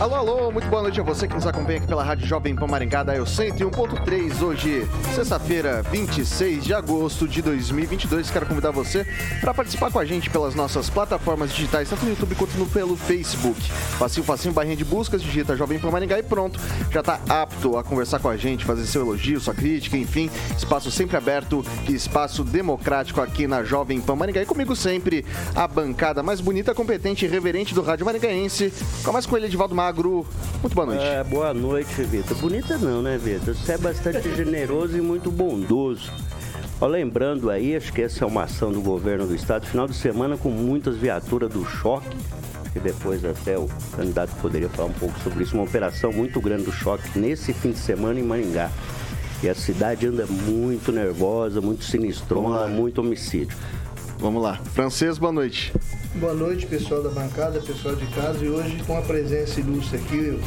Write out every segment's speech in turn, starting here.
Alô, alô, muito boa noite a você que nos acompanha aqui pela Rádio Jovem Pan Maringá, da Eu 101.3, hoje, sexta-feira, 26 de agosto de 2022. Quero convidar você para participar com a gente pelas nossas plataformas digitais, tanto no YouTube quanto no, pelo Facebook. Facinho, facinho, barrinha de buscas, digita Jovem Pan Maringá e pronto, já está apto a conversar com a gente, fazer seu elogio, sua crítica, enfim, espaço sempre aberto e espaço democrático aqui na Jovem Pan Maringá. E comigo sempre, a bancada mais bonita, competente e reverente do Rádio Maringaense. Começa com ele, Edivaldo Mar Magro. Muito boa noite. É, boa noite, Vitor. Bonita não, né, Vitor? Você é bastante generoso e muito bondoso. Ó, lembrando aí, acho que essa é uma ação do governo do estado, final de semana com muitas viaturas do choque, que depois até o candidato poderia falar um pouco sobre isso, uma operação muito grande do choque nesse fim de semana em Maringá. E a cidade anda muito nervosa, muito sinistrona, muito homicídio. Vamos lá. Francês, boa noite. Boa noite, pessoal da bancada, pessoal de casa. E hoje com a presença ilustre aqui,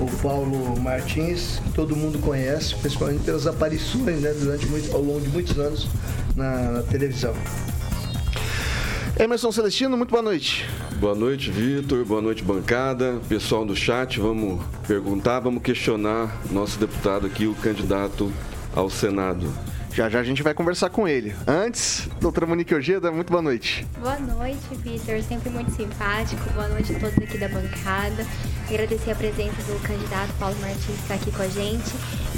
o Paulo Martins, que todo mundo conhece, principalmente pelas aparições né, durante muito, ao longo de muitos anos na, na televisão. Emerson Celestino, muito boa noite. Boa noite, Vitor. Boa noite, bancada. Pessoal do chat, vamos perguntar, vamos questionar nosso deputado aqui, o candidato ao Senado. Já já a gente vai conversar com ele. Antes, doutora Monique Ojeda, muito boa noite. Boa noite, Vitor. Sempre muito simpático. Boa noite a todos aqui da bancada. Agradecer a presença do candidato Paulo Martins que está aqui com a gente.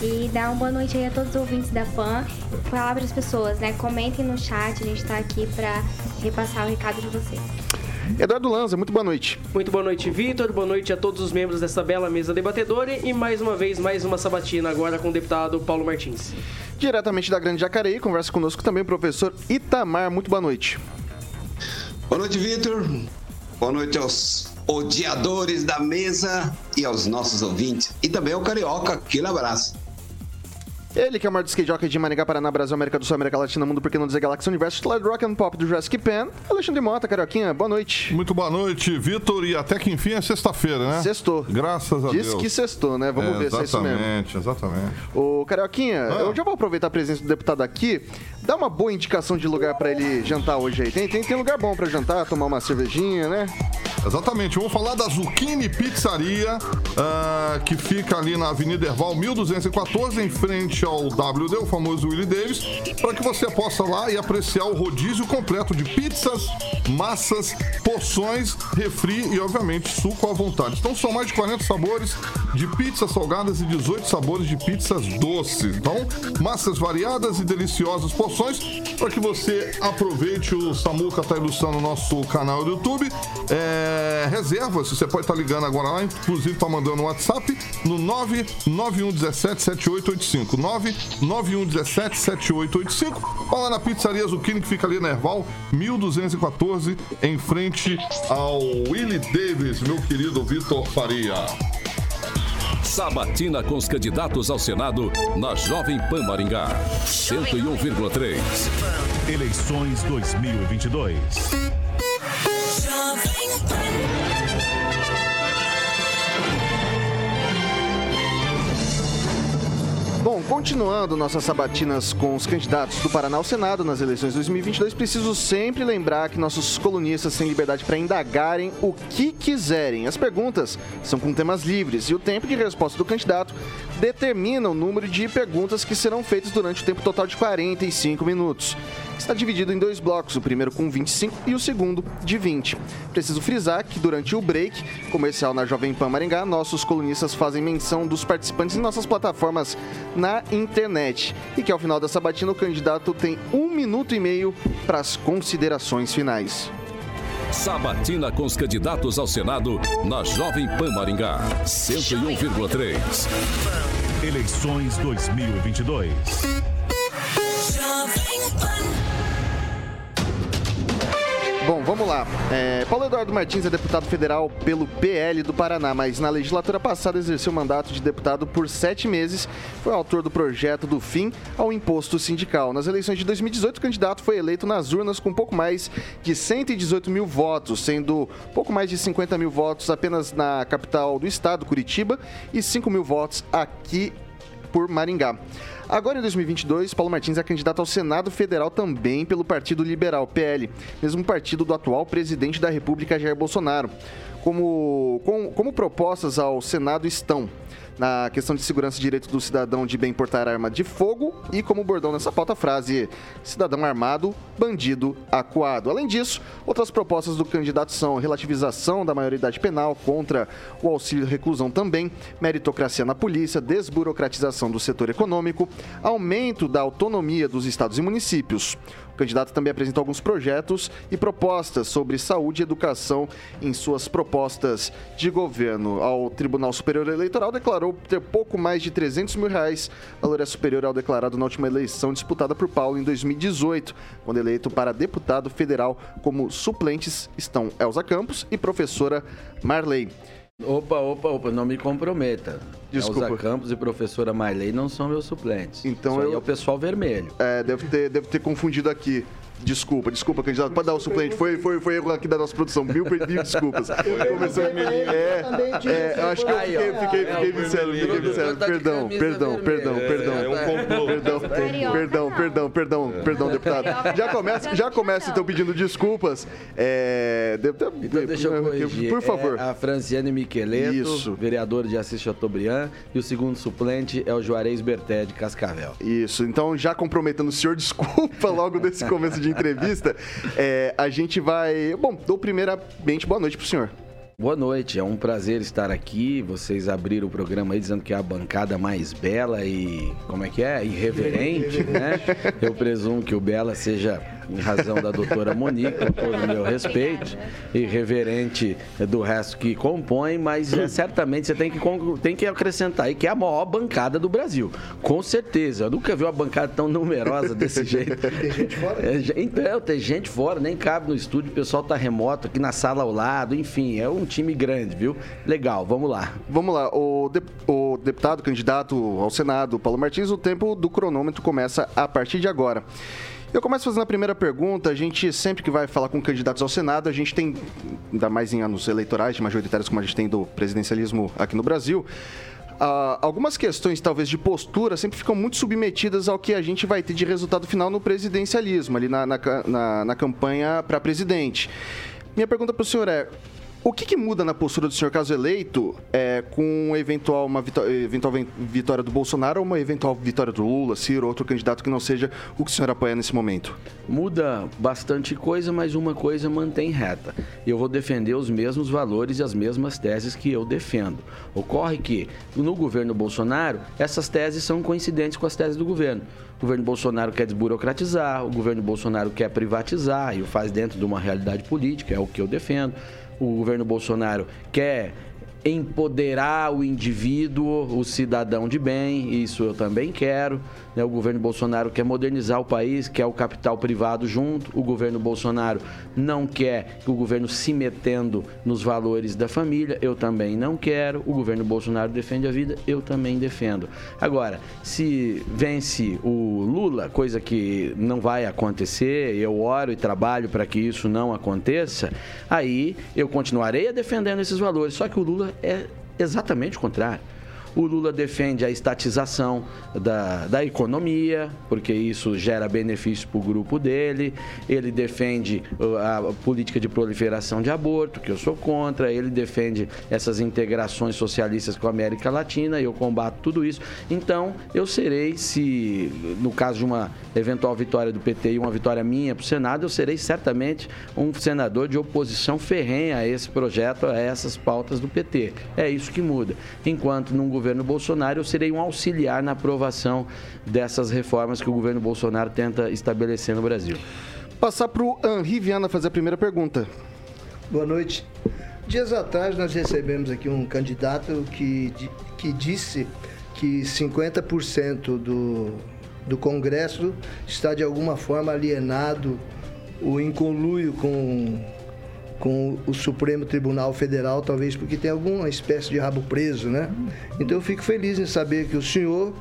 E dar uma boa noite aí a todos os ouvintes da PAN. Falar para as pessoas, né? Comentem no chat, a gente está aqui para repassar o recado de vocês. Eduardo Lanza, muito boa noite. Muito boa noite, Vitor. Boa noite a todos os membros dessa bela mesa debatedora. E mais uma vez, mais uma sabatina agora com o deputado Paulo Martins. Diretamente da Grande Jacareí, conversa conosco também o professor Itamar. Muito boa noite. Boa noite, Vitor. Boa noite aos odiadores da mesa e aos nossos ouvintes. E também ao Carioca. Aquele abraço. Ele que é o maior skate jockey de Maringá, Paraná, Brasil, América do Sul, América Latina, Mundo, porque não dizer Galáxia Universo, titular do Rock and Pop do Jurassic Pan, Alexandre Mota, Carioquinha, boa noite. Muito boa noite, Vitor, e até que enfim é sexta-feira, né? Sextou. Graças a Diz Deus. Diz que sextou, né? Vamos é, ver se é isso mesmo. Exatamente, exatamente. Ô, Carioquinha, ah. eu já vou aproveitar a presença do deputado aqui, dá uma boa indicação de lugar para ele jantar hoje aí. Tem, tem, tem lugar bom para jantar, tomar uma cervejinha, né? Exatamente, vamos falar da Zucchini Pizzaria, uh, que fica ali na Avenida Erval 1214, em frente ao WD, o famoso Willie Davis, para que você possa lá e apreciar o rodízio completo de pizzas, massas, porções, refri e, obviamente, suco à vontade. Então, são mais de 40 sabores de pizzas salgadas e 18 sabores de pizzas doces. Então, massas variadas e deliciosas porções para que você aproveite. O Samuca está ilustrando o nosso canal do YouTube. É, reservas, você pode estar tá ligando agora lá, inclusive está mandando um WhatsApp no 99117 7885. 99117 7885. Vai lá na Pizzaria Zucchini, que fica ali na Erval, 1214, em frente ao Willie Davis, meu querido Vitor Faria. Sabatina com os candidatos ao Senado na Jovem Pan Maringá. 101,3. Eleições 2022. Jovem Pan. Bom, continuando nossas sabatinas com os candidatos do Paraná ao Senado nas eleições 2022, preciso sempre lembrar que nossos colunistas têm liberdade para indagarem o que quiserem. As perguntas são com temas livres e o tempo de resposta do candidato determina o número de perguntas que serão feitas durante o tempo total de 45 minutos. Está dividido em dois blocos, o primeiro com 25 e o segundo de 20. Preciso frisar que durante o break comercial na Jovem Pan Maringá, nossos colunistas fazem menção dos participantes em nossas plataformas na internet e que ao final da sabatina o candidato tem um minuto e meio para as considerações finais. Sabatina com os candidatos ao Senado na Jovem Pan Maringá, 101,3. Eleições 2022. Bom, vamos lá. É, Paulo Eduardo Martins é deputado federal pelo PL do Paraná, mas na legislatura passada exerceu o mandato de deputado por sete meses. Foi autor do projeto do fim ao imposto sindical. Nas eleições de 2018, o candidato foi eleito nas urnas com pouco mais de 118 mil votos, sendo pouco mais de 50 mil votos apenas na capital do estado, Curitiba, e 5 mil votos aqui por Maringá. Agora, em 2022, Paulo Martins é candidato ao Senado Federal também pelo Partido Liberal, PL, mesmo partido do atual presidente da República, Jair Bolsonaro. Como, com, como propostas ao Senado estão na questão de segurança e direito do cidadão de bem portar arma de fogo e como bordão nessa pauta frase cidadão armado, bandido acuado. Além disso, outras propostas do candidato são relativização da maioridade penal contra o auxílio reclusão também, meritocracia na polícia, desburocratização do setor econômico, aumento da autonomia dos estados e municípios. O candidato também apresentou alguns projetos e propostas sobre saúde e educação em suas propostas de governo. Ao Tribunal Superior Eleitoral declarou ter pouco mais de 300 mil reais, valor é superior ao declarado na última eleição disputada por Paulo em 2018, quando eleito para deputado federal. Como suplentes estão Elza Campos e professora Marley. Opa, opa, opa, não me comprometa. Desculpa. Elza Campos e professora Marley não são meus suplentes. Então Isso eu- é o pessoal vermelho. É, deve ter, deve ter confundido aqui. Desculpa, desculpa, candidato. Pode dar o suplente. Foi, foi, foi erro aqui da nossa produção. Mil, mil desculpas. Começou... É, é, acho que eu fiquei, fiquei, fiquei viciado, fiquei viciado. Tá Perdão, camisa perdão, vermelha. perdão, perdão. É um complô. Perdão, perdão, perdão, perdão, perdão, deputado. Já começa, já começa então pedindo desculpas. É, Então deixa eu corrigir. Por favor. É a Franciane Miqueleto, Isso. vereador de Assis Chateaubriand, e o segundo suplente é o Juarez Berté de Cascavel. Isso, então já comprometendo o senhor, desculpa logo desse começo de entrevista. É, a gente vai. Bom, dou primeiramente boa noite pro senhor. Boa noite, é um prazer estar aqui. Vocês abriram o programa aí dizendo que é a bancada mais bela e. como é que é? Irreverente, né? Eu presumo que o Bela seja em razão da doutora Monique, com todo o meu respeito, irreverente do resto que compõe, mas é, certamente você tem que, tem que acrescentar aí que é a maior bancada do Brasil. Com certeza. Eu nunca vi uma bancada tão numerosa desse jeito. Tem gente fora? É, então, tem gente fora, nem cabe no estúdio, o pessoal tá remoto aqui na sala ao lado, enfim, é um time grande, viu? Legal, vamos lá. Vamos lá, o, de- o deputado candidato ao Senado, Paulo Martins, o tempo do cronômetro começa a partir de agora. Eu começo fazendo a primeira pergunta. A gente, sempre que vai falar com candidatos ao Senado, a gente tem, ainda mais em anos eleitorais, majoritários como a gente tem do presidencialismo aqui no Brasil, ah, algumas questões, talvez, de postura sempre ficam muito submetidas ao que a gente vai ter de resultado final no presidencialismo, ali na, na, na- na campanha para presidente. Minha pergunta para o senhor é: o que, que muda na postura do senhor caso eleito é, com eventual, uma vitó- eventual ven- vitória do Bolsonaro ou uma eventual vitória do Lula, Ciro, outro candidato que não seja o que o senhor apoia nesse momento? Muda bastante coisa, mas uma coisa mantém reta. Eu vou defender os mesmos valores e as mesmas teses que eu defendo. Ocorre que, no governo Bolsonaro, essas teses são coincidentes com as teses do governo. O governo Bolsonaro quer desburocratizar, o governo Bolsonaro quer privatizar e o faz dentro de uma realidade política, é o que eu defendo. O governo Bolsonaro quer empoderar o indivíduo, o cidadão de bem, isso eu também quero. né? O governo Bolsonaro quer modernizar o país, quer o capital privado junto. O governo Bolsonaro não quer que o governo se metendo nos valores da família, eu também não quero. O governo Bolsonaro defende a vida, eu também defendo. Agora, se vence o Lula, coisa que não vai acontecer, eu oro e trabalho para que isso não aconteça, aí eu continuarei defendendo esses valores. Só que o Lula é exatamente o contrário. O Lula defende a estatização da, da economia, porque isso gera benefício para o grupo dele. Ele defende uh, a política de proliferação de aborto, que eu sou contra. Ele defende essas integrações socialistas com a América Latina e eu combato tudo isso. Então, eu serei, se no caso de uma eventual vitória do PT e uma vitória minha para o Senado, eu serei certamente um senador de oposição ferrenha a esse projeto, a essas pautas do PT. É isso que muda. Enquanto num governo Bolsonaro, eu serei um auxiliar na aprovação dessas reformas que o governo Bolsonaro tenta estabelecer no Brasil. Passar para o Henri Viana fazer a primeira pergunta. Boa noite. Dias atrás nós recebemos aqui um candidato que, que disse que 50% do, do Congresso está de alguma forma alienado ou em conluio com, com o Supremo Tribunal Federal, talvez porque tem alguma espécie de rabo preso, né? Então eu fico feliz em saber que o senhor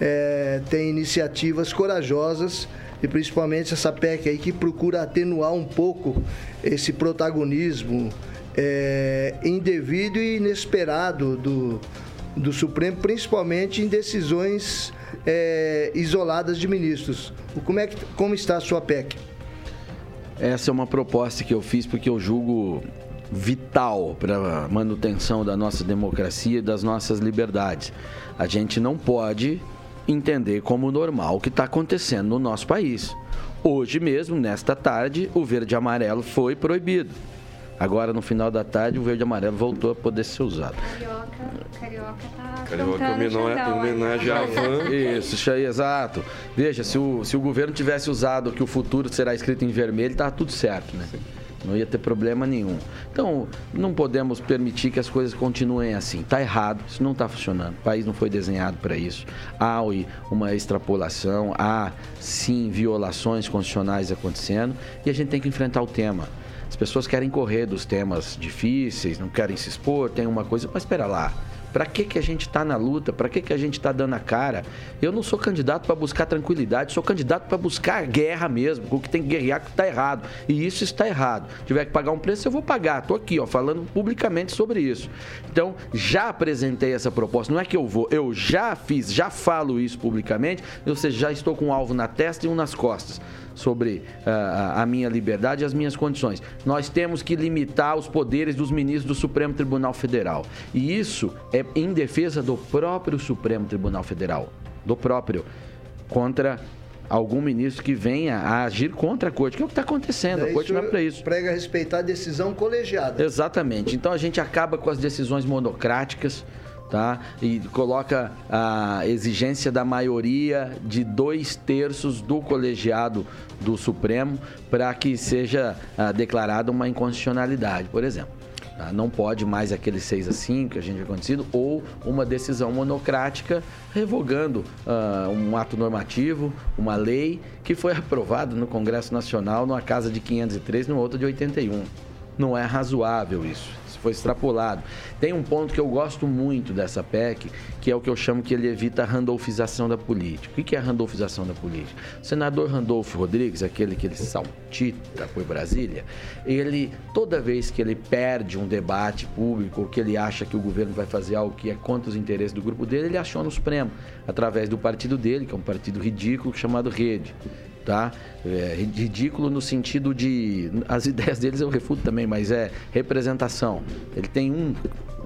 é, tem iniciativas corajosas e principalmente essa PEC aí que procura atenuar um pouco esse protagonismo é, indevido e inesperado do, do Supremo, principalmente em decisões é, isoladas de ministros. Como, é que, como está a sua PEC? Essa é uma proposta que eu fiz porque eu julgo vital para a manutenção da nossa democracia e das nossas liberdades. A gente não pode entender como normal o que está acontecendo no nosso país. Hoje mesmo, nesta tarde, o verde e amarelo foi proibido. Agora, no final da tarde, o verde e amarelo voltou a poder ser usado. Carioca, carioca tá Carioca é homenagem à van. Isso, isso aí, exato. Veja, se o, se o governo tivesse usado que o futuro será escrito em vermelho, tá tudo certo, né? Não ia ter problema nenhum. Então, não podemos permitir que as coisas continuem assim. Está errado, isso não está funcionando. O país não foi desenhado para isso. Há uma extrapolação, há sim violações constitucionais acontecendo e a gente tem que enfrentar o tema. As pessoas querem correr dos temas difíceis, não querem se expor, tem uma coisa, mas espera lá. Para que, que a gente está na luta? Para que, que a gente está dando a cara? Eu não sou candidato para buscar tranquilidade, sou candidato para buscar guerra mesmo. O que tem que guerrear que está errado. E isso está errado. Se tiver que pagar um preço, eu vou pagar. Estou aqui, ó, falando publicamente sobre isso. Então, já apresentei essa proposta. Não é que eu vou, eu já fiz, já falo isso publicamente, ou seja, já estou com um alvo na testa e um nas costas sobre uh, a minha liberdade e as minhas condições. Nós temos que limitar os poderes dos ministros do Supremo Tribunal Federal. E isso é em defesa do próprio Supremo Tribunal Federal, do próprio, contra algum ministro que venha a agir contra a corte, que é o que está acontecendo. Daí a corte não é para isso. Prega respeitar a decisão colegiada. Exatamente. Então a gente acaba com as decisões monocráticas tá? E coloca a exigência da maioria de dois terços do colegiado do Supremo para que seja ah, declarada uma inconstitucionalidade, por exemplo. Tá? Não pode mais aquele 6 a 5 que a gente tem acontecido, ou uma decisão monocrática revogando uh, um ato normativo, uma lei que foi aprovada no Congresso Nacional numa casa de 503 e numa outra de 81. Não é razoável isso foi extrapolado. Tem um ponto que eu gosto muito dessa PEC, que é o que eu chamo que ele evita a randolfização da política. O que é a randolfização da política? O senador Randolfo Rodrigues, aquele que ele saltita por Brasília, ele, toda vez que ele perde um debate público, ou que ele acha que o governo vai fazer algo que é contra os interesses do grupo dele, ele aciona o Supremo, através do partido dele, que é um partido ridículo chamado Rede tá? É ridículo no sentido de as ideias deles eu refuto também, mas é representação. Ele tem um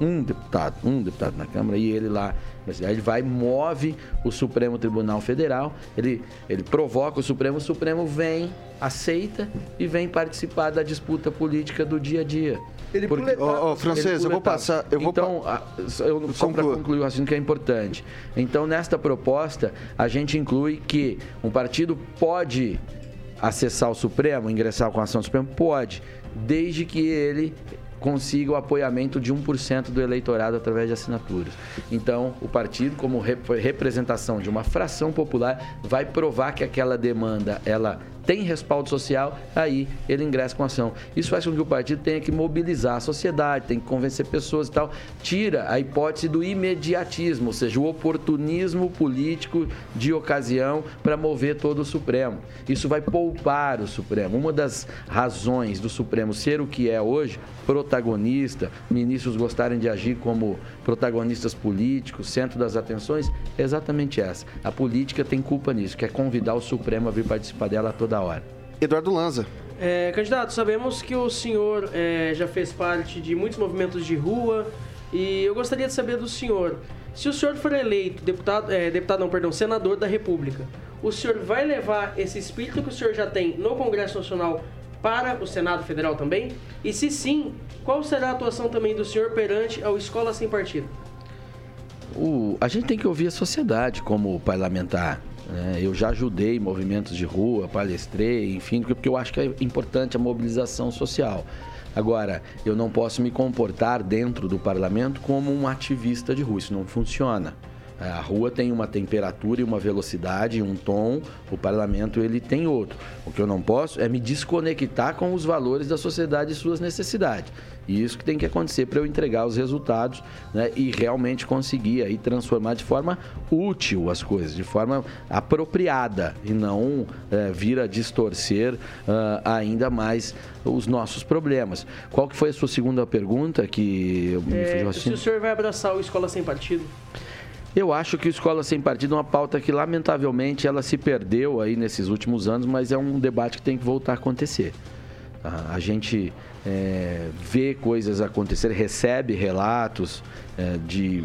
um deputado, um deputado na Câmara e ele lá, aí ele vai move o Supremo Tribunal Federal, ele ele provoca o Supremo, o Supremo vem, aceita e vem participar da disputa política do dia a dia. Ele Porque, oh, francês, eu vou passar. Eu então, vou eu, só para concluir o raciocínio que é importante. Então, nesta proposta, a gente inclui que um partido pode acessar o Supremo, ingressar com a ação do Supremo? Pode, desde que ele consiga o apoiamento de 1% do eleitorado através de assinaturas. Então, o partido, como representação de uma fração popular, vai provar que aquela demanda ela tem respaldo social, aí ele ingressa com ação. Isso faz com que o partido tenha que mobilizar a sociedade, tem que convencer pessoas e tal. Tira a hipótese do imediatismo, ou seja, o oportunismo político de ocasião para mover todo o Supremo. Isso vai poupar o Supremo. Uma das razões do Supremo ser o que é hoje, protagonista, ministros gostarem de agir como protagonistas políticos, centro das atenções, é exatamente essa. A política tem culpa nisso, que é convidar o Supremo a vir participar dela toda hora. Eduardo Lanza. É, candidato, sabemos que o senhor é, já fez parte de muitos movimentos de rua e eu gostaria de saber do senhor, se o senhor for eleito deputado, é, deputado não, perdão, senador da República, o senhor vai levar esse espírito que o senhor já tem no Congresso Nacional para o Senado Federal também? E se sim, qual será a atuação também do senhor perante ao Escola Sem Partido? O, a gente tem que ouvir a sociedade como parlamentar. né? eu já ajudei movimentos de rua, palestrei, enfim, porque eu acho que é importante a mobilização social. Agora, eu não posso me comportar dentro do parlamento como um ativista de rua, isso não funciona. É, A rua tem uma temperatura e uma velocidade, um tom, o parlamento ele tem outro. O que eu não posso é me desconectar com os valores da sociedade e suas necessidades. E isso que tem que acontecer para eu entregar os resultados né, e realmente conseguir aí transformar de forma útil as coisas, de forma apropriada e não é, vir a distorcer ah, ainda mais os nossos problemas. Qual que foi a sua segunda pergunta que eu me É, se o senhor vai abraçar o Escola Sem Partido? Eu acho que o Escola Sem Partido é uma pauta que, lamentavelmente, ela se perdeu aí nesses últimos anos, mas é um debate que tem que voltar a acontecer. A gente é, vê coisas acontecer, recebe relatos é, de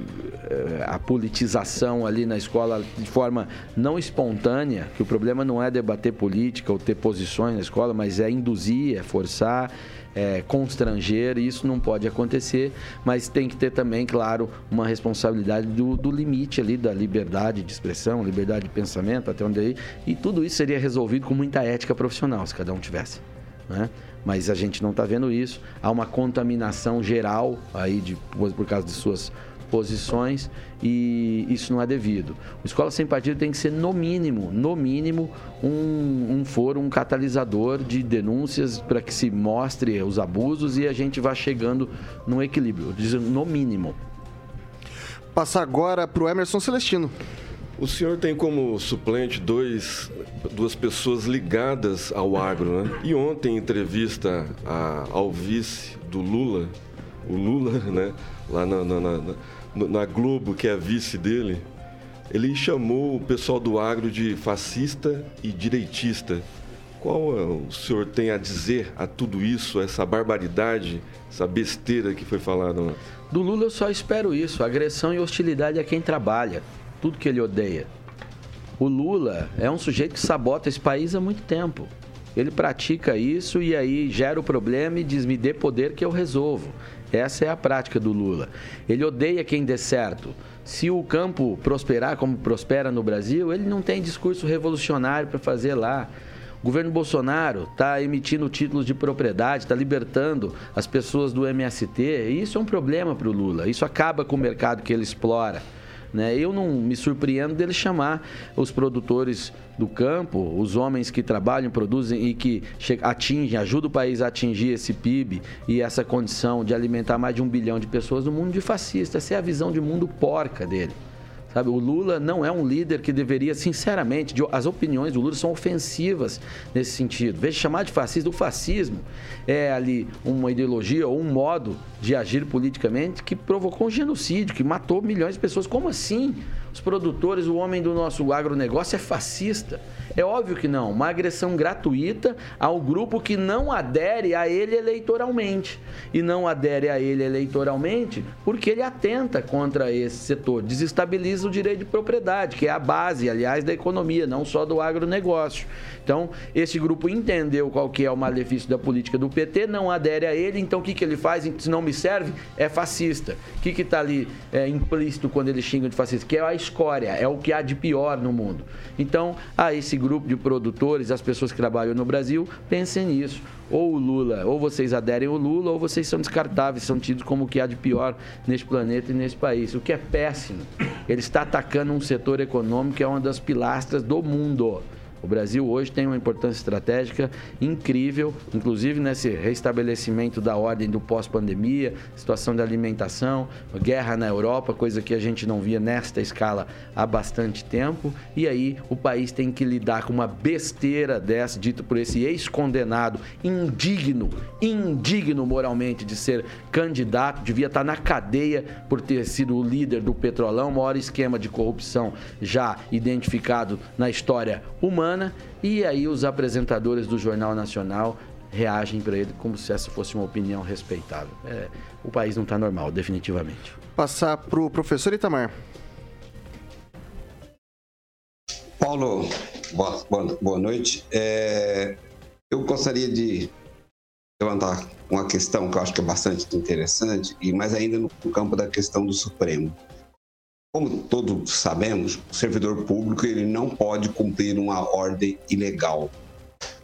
é, a politização ali na escola de forma não espontânea, que o problema não é debater política ou ter posições na escola, mas é induzir, é forçar, é, constranger, e isso não pode acontecer, mas tem que ter também, claro, uma responsabilidade do, do limite ali da liberdade de expressão, liberdade de pensamento, até onde aí, e tudo isso seria resolvido com muita ética profissional, se cada um tivesse. Né? Mas a gente não está vendo isso. Há uma contaminação geral aí de, por, causa de suas posições e isso não é devido. O Escola Sem Partido tem que ser, no mínimo, no mínimo, um, um foro, um catalisador de denúncias para que se mostre os abusos e a gente vá chegando num equilíbrio. No mínimo. Passar agora para o Emerson Celestino. O senhor tem como suplente dois, duas pessoas ligadas ao agro, né? E ontem, em entrevista a- ao vice do Lula, o Lula, né? Lá na, na- na- na- Globo, que é a vice dele, ele chamou o pessoal do agro de fascista e direitista. Qual é, o senhor tem a dizer a tudo isso, essa barbaridade, essa besteira que foi falada? Do Lula eu só espero isso: agressão e hostilidade a quem trabalha. Tudo que ele odeia. O Lula é um sujeito que sabota esse país há muito tempo. Ele pratica isso e aí gera o problema e diz: me dê poder que eu resolvo. Essa é a prática do Lula. Ele odeia quem dê certo. Se o campo prosperar como prospera no Brasil, ele não tem discurso revolucionário para fazer lá. O governo Bolsonaro está emitindo títulos de propriedade, está libertando as pessoas do MST. E isso é um problema para o Lula. Isso acaba com o mercado que ele explora. Né? Eu não me surpreendo dele chamar os produtores do campo, os homens que trabalham, produzem e que atingem, ajudam o país a atingir esse PIB e essa condição de alimentar mais de um bilhão de pessoas no mundo de fascista. Essa é a visão de mundo porca dele. Sabe, o Lula não é um líder que deveria, sinceramente, de- as opiniões do Lula são ofensivas nesse sentido. Veja, chamar de fascista, o fascismo é ali uma ideologia ou um modo de agir politicamente que provocou um genocídio, que matou milhões de pessoas. Como assim? Os produtores, o homem do nosso agronegócio é fascista. É óbvio que não. Uma agressão gratuita ao grupo que não adere a ele eleitoralmente. E não adere a ele eleitoralmente porque ele atenta contra esse setor, desestabiliza o direito de propriedade, que é a base, aliás, da economia, não só do agronegócio. Então, esse grupo entendeu qual que é o malefício da política do PT, não adere a ele, então o que, que ele faz? Se não me serve, é fascista. O que está ali é, implícito quando eles xingam de fascista? Que é a escória, é o que há de pior no mundo. Então, a esse grupo de produtores, as pessoas que trabalham no Brasil, pensem nisso. Ou o Lula, ou vocês aderem ao Lula, ou vocês são descartáveis, são tidos como o que há de pior neste planeta e nesse país. O que é péssimo. Ele está atacando um setor econômico que é uma das pilastras do mundo. O Brasil hoje tem uma importância estratégica incrível, inclusive nesse restabelecimento da ordem do pós-pandemia, situação da alimentação, guerra na Europa, coisa que a gente não via nesta escala há bastante tempo. E aí o país tem que lidar com uma besteira dessa, dito por esse ex-condenado, indigno, indigno moralmente de ser candidato, devia estar na cadeia por ter sido o líder do Petrolão, maior esquema de corrupção já identificado na história humana. E aí os apresentadores do Jornal Nacional reagem para ele como se essa fosse uma opinião respeitável. É, o país não está normal, definitivamente. Passar para o professor Itamar. Paulo, boa, boa, boa noite. É, eu gostaria de levantar uma questão que eu acho que é bastante interessante, e mais ainda no campo da questão do Supremo. Como todos sabemos, o servidor público ele não pode cumprir uma ordem ilegal.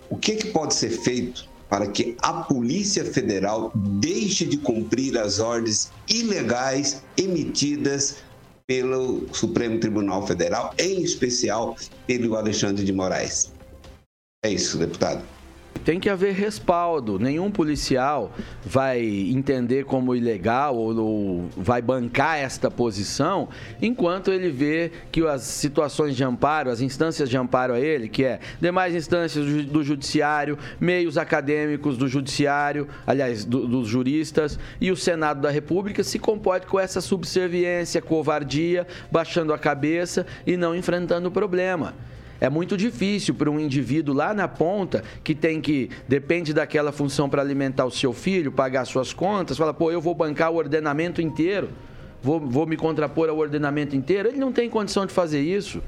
O que, que pode ser feito para que a Polícia Federal deixe de cumprir as ordens ilegais emitidas pelo Supremo Tribunal Federal, em especial pelo Alexandre de Moraes? É isso, deputado. Tem que haver respaldo. Nenhum policial vai entender como ilegal ou, ou, vai bancar esta posição enquanto ele vê que as situações de amparo, as instâncias de amparo a ele, que é demais instâncias do, judiciário, meios acadêmicos do judiciário, aliás, do, dos juristas e o Senado da República se comporte com essa subserviência, covardia, baixando a cabeça e não enfrentando o problema. É muito difícil para um indivíduo lá na ponta que tem que depende daquela função para alimentar o seu filho, pagar suas contas, fala, pô, eu vou bancar o ordenamento inteiro, vou, vou me contrapor ao ordenamento inteiro. Ele não tem condição de fazer isso.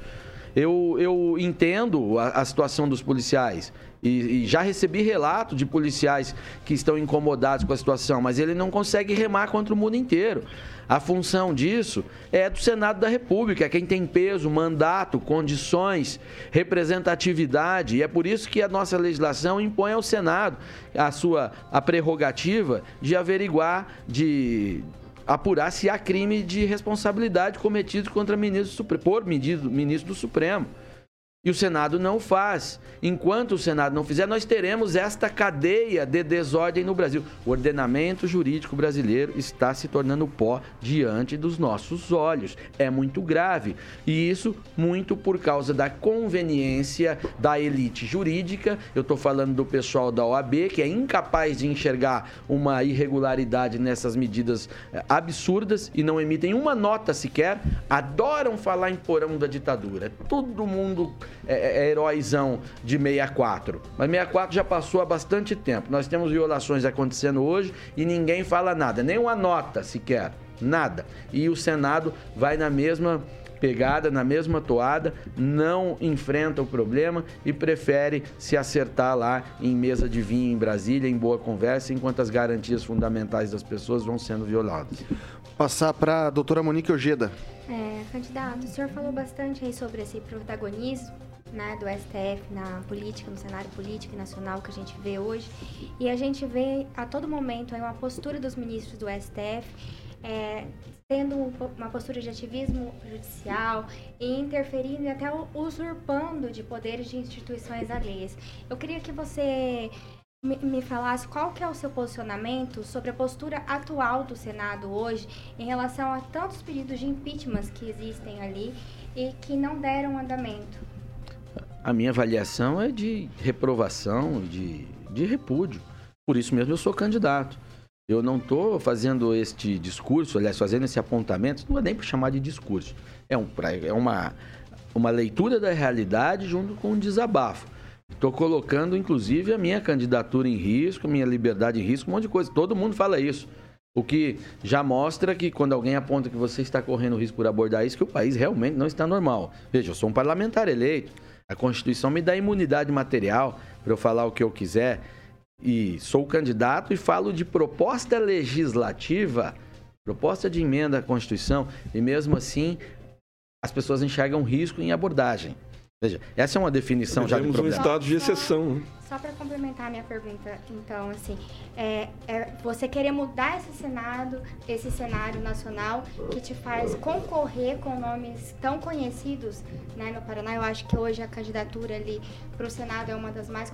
Eu, eu entendo a, a situação dos policiais. E, e, já recebi relato de policiais que estão incomodados com a situação, mas ele não consegue remar contra o mundo inteiro. A função disso é do Senado da República, quem tem peso, mandato, condições, representatividade. E é por isso que a nossa legislação impõe ao Senado a sua a prerrogativa de averiguar, de apurar se há crime de responsabilidade cometido contra ministro, por ministro do Supremo. E o Senado não faz. Enquanto o Senado não fizer, nós teremos esta cadeia de desordem no Brasil. O ordenamento jurídico brasileiro está se tornando pó diante dos nossos olhos. É muito grave. E isso muito por causa da conveniência da elite jurídica. Eu estou falando do pessoal da OAB, que é incapaz de enxergar uma irregularidade nessas medidas eh, absurdas e não emitem uma nota sequer. Adoram falar em porão da ditadura. Todo mundo é, é, é heróizão de 64. Mas 64 já passou há bastante tempo. Nós temos violações acontecendo hoje e ninguém fala nada, nem uma nota sequer. Nada. E o Senado vai na mesma pegada, na mesma toada, não enfrenta o problema e prefere se acertar lá em mesa de vinho em Brasília, em boa conversa, enquanto as garantias fundamentais das pessoas vão sendo violadas. Passar para a doutora Monique Ojeda. É, candidato, o senhor falou bastante aí sobre esse protagonismo né, do STF na política, no cenário político e nacional que a gente vê hoje. E a gente vê a todo momento aí uma postura dos ministros do STF é, tendo uma postura de ativismo judicial e interferindo e até usurpando de poderes de instituições alheias. Eu queria que você me falasse qual que é o seu posicionamento sobre a postura atual do Senado hoje em relação a tantos pedidos de impeachment que existem ali e que não deram andamento. A minha avaliação é de reprovação, de, de repúdio. Por isso mesmo eu sou candidato. Eu não estou fazendo este discurso, aliás, fazendo esse apontamento, não é nem para chamar de discurso. É, um, é uma, uma leitura da realidade junto com um desabafo. Estou colocando, inclusive, a minha candidatura em risco, minha liberdade em risco, um monte de coisa. Todo mundo fala isso. O que já mostra que quando alguém aponta que você está correndo risco por abordar isso, que o país realmente não está normal. Veja, eu sou um parlamentar eleito. A Constituição me dá imunidade material para eu falar o que eu quiser. E sou candidato e falo de proposta legislativa, proposta de emenda à Constituição, e mesmo assim as pessoas enxergam risco em abordagem. Veja, essa é uma definição já de Vivemos um problema. estado de exceção. né? Só para complementar a minha pergunta, então, assim, é, é você querer mudar esse Senado, esse cenário nacional que te faz concorrer com nomes tão conhecidos né, no Paraná. Eu acho que hoje a candidatura ali para o Senado é uma das mais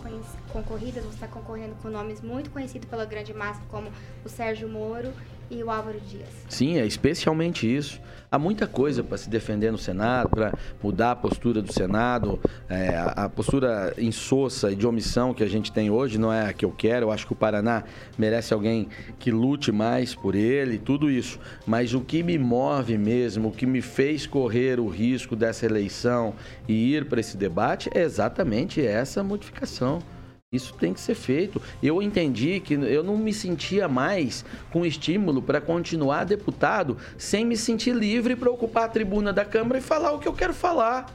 concorridas. Você está concorrendo com nomes muito conhecidos pela grande massa, como o Sérgio Moro e o Álvaro Dias. Sim, é especialmente isso. Há muita coisa para se defender no Senado, para mudar a postura do Senado. É, a postura insossa e de omissão que a gente tem hoje não é a que eu quero. Eu acho que o Paraná merece alguém que lute mais por ele, tudo isso. Mas o que me move mesmo, o que me fez correr o risco dessa eleição e ir para esse debate é exatamente essa modificação. Isso tem que ser feito. Eu entendi que eu não me sentia mais com estímulo para continuar deputado sem me sentir livre para ocupar a tribuna da Câmara e falar o que eu quero falar.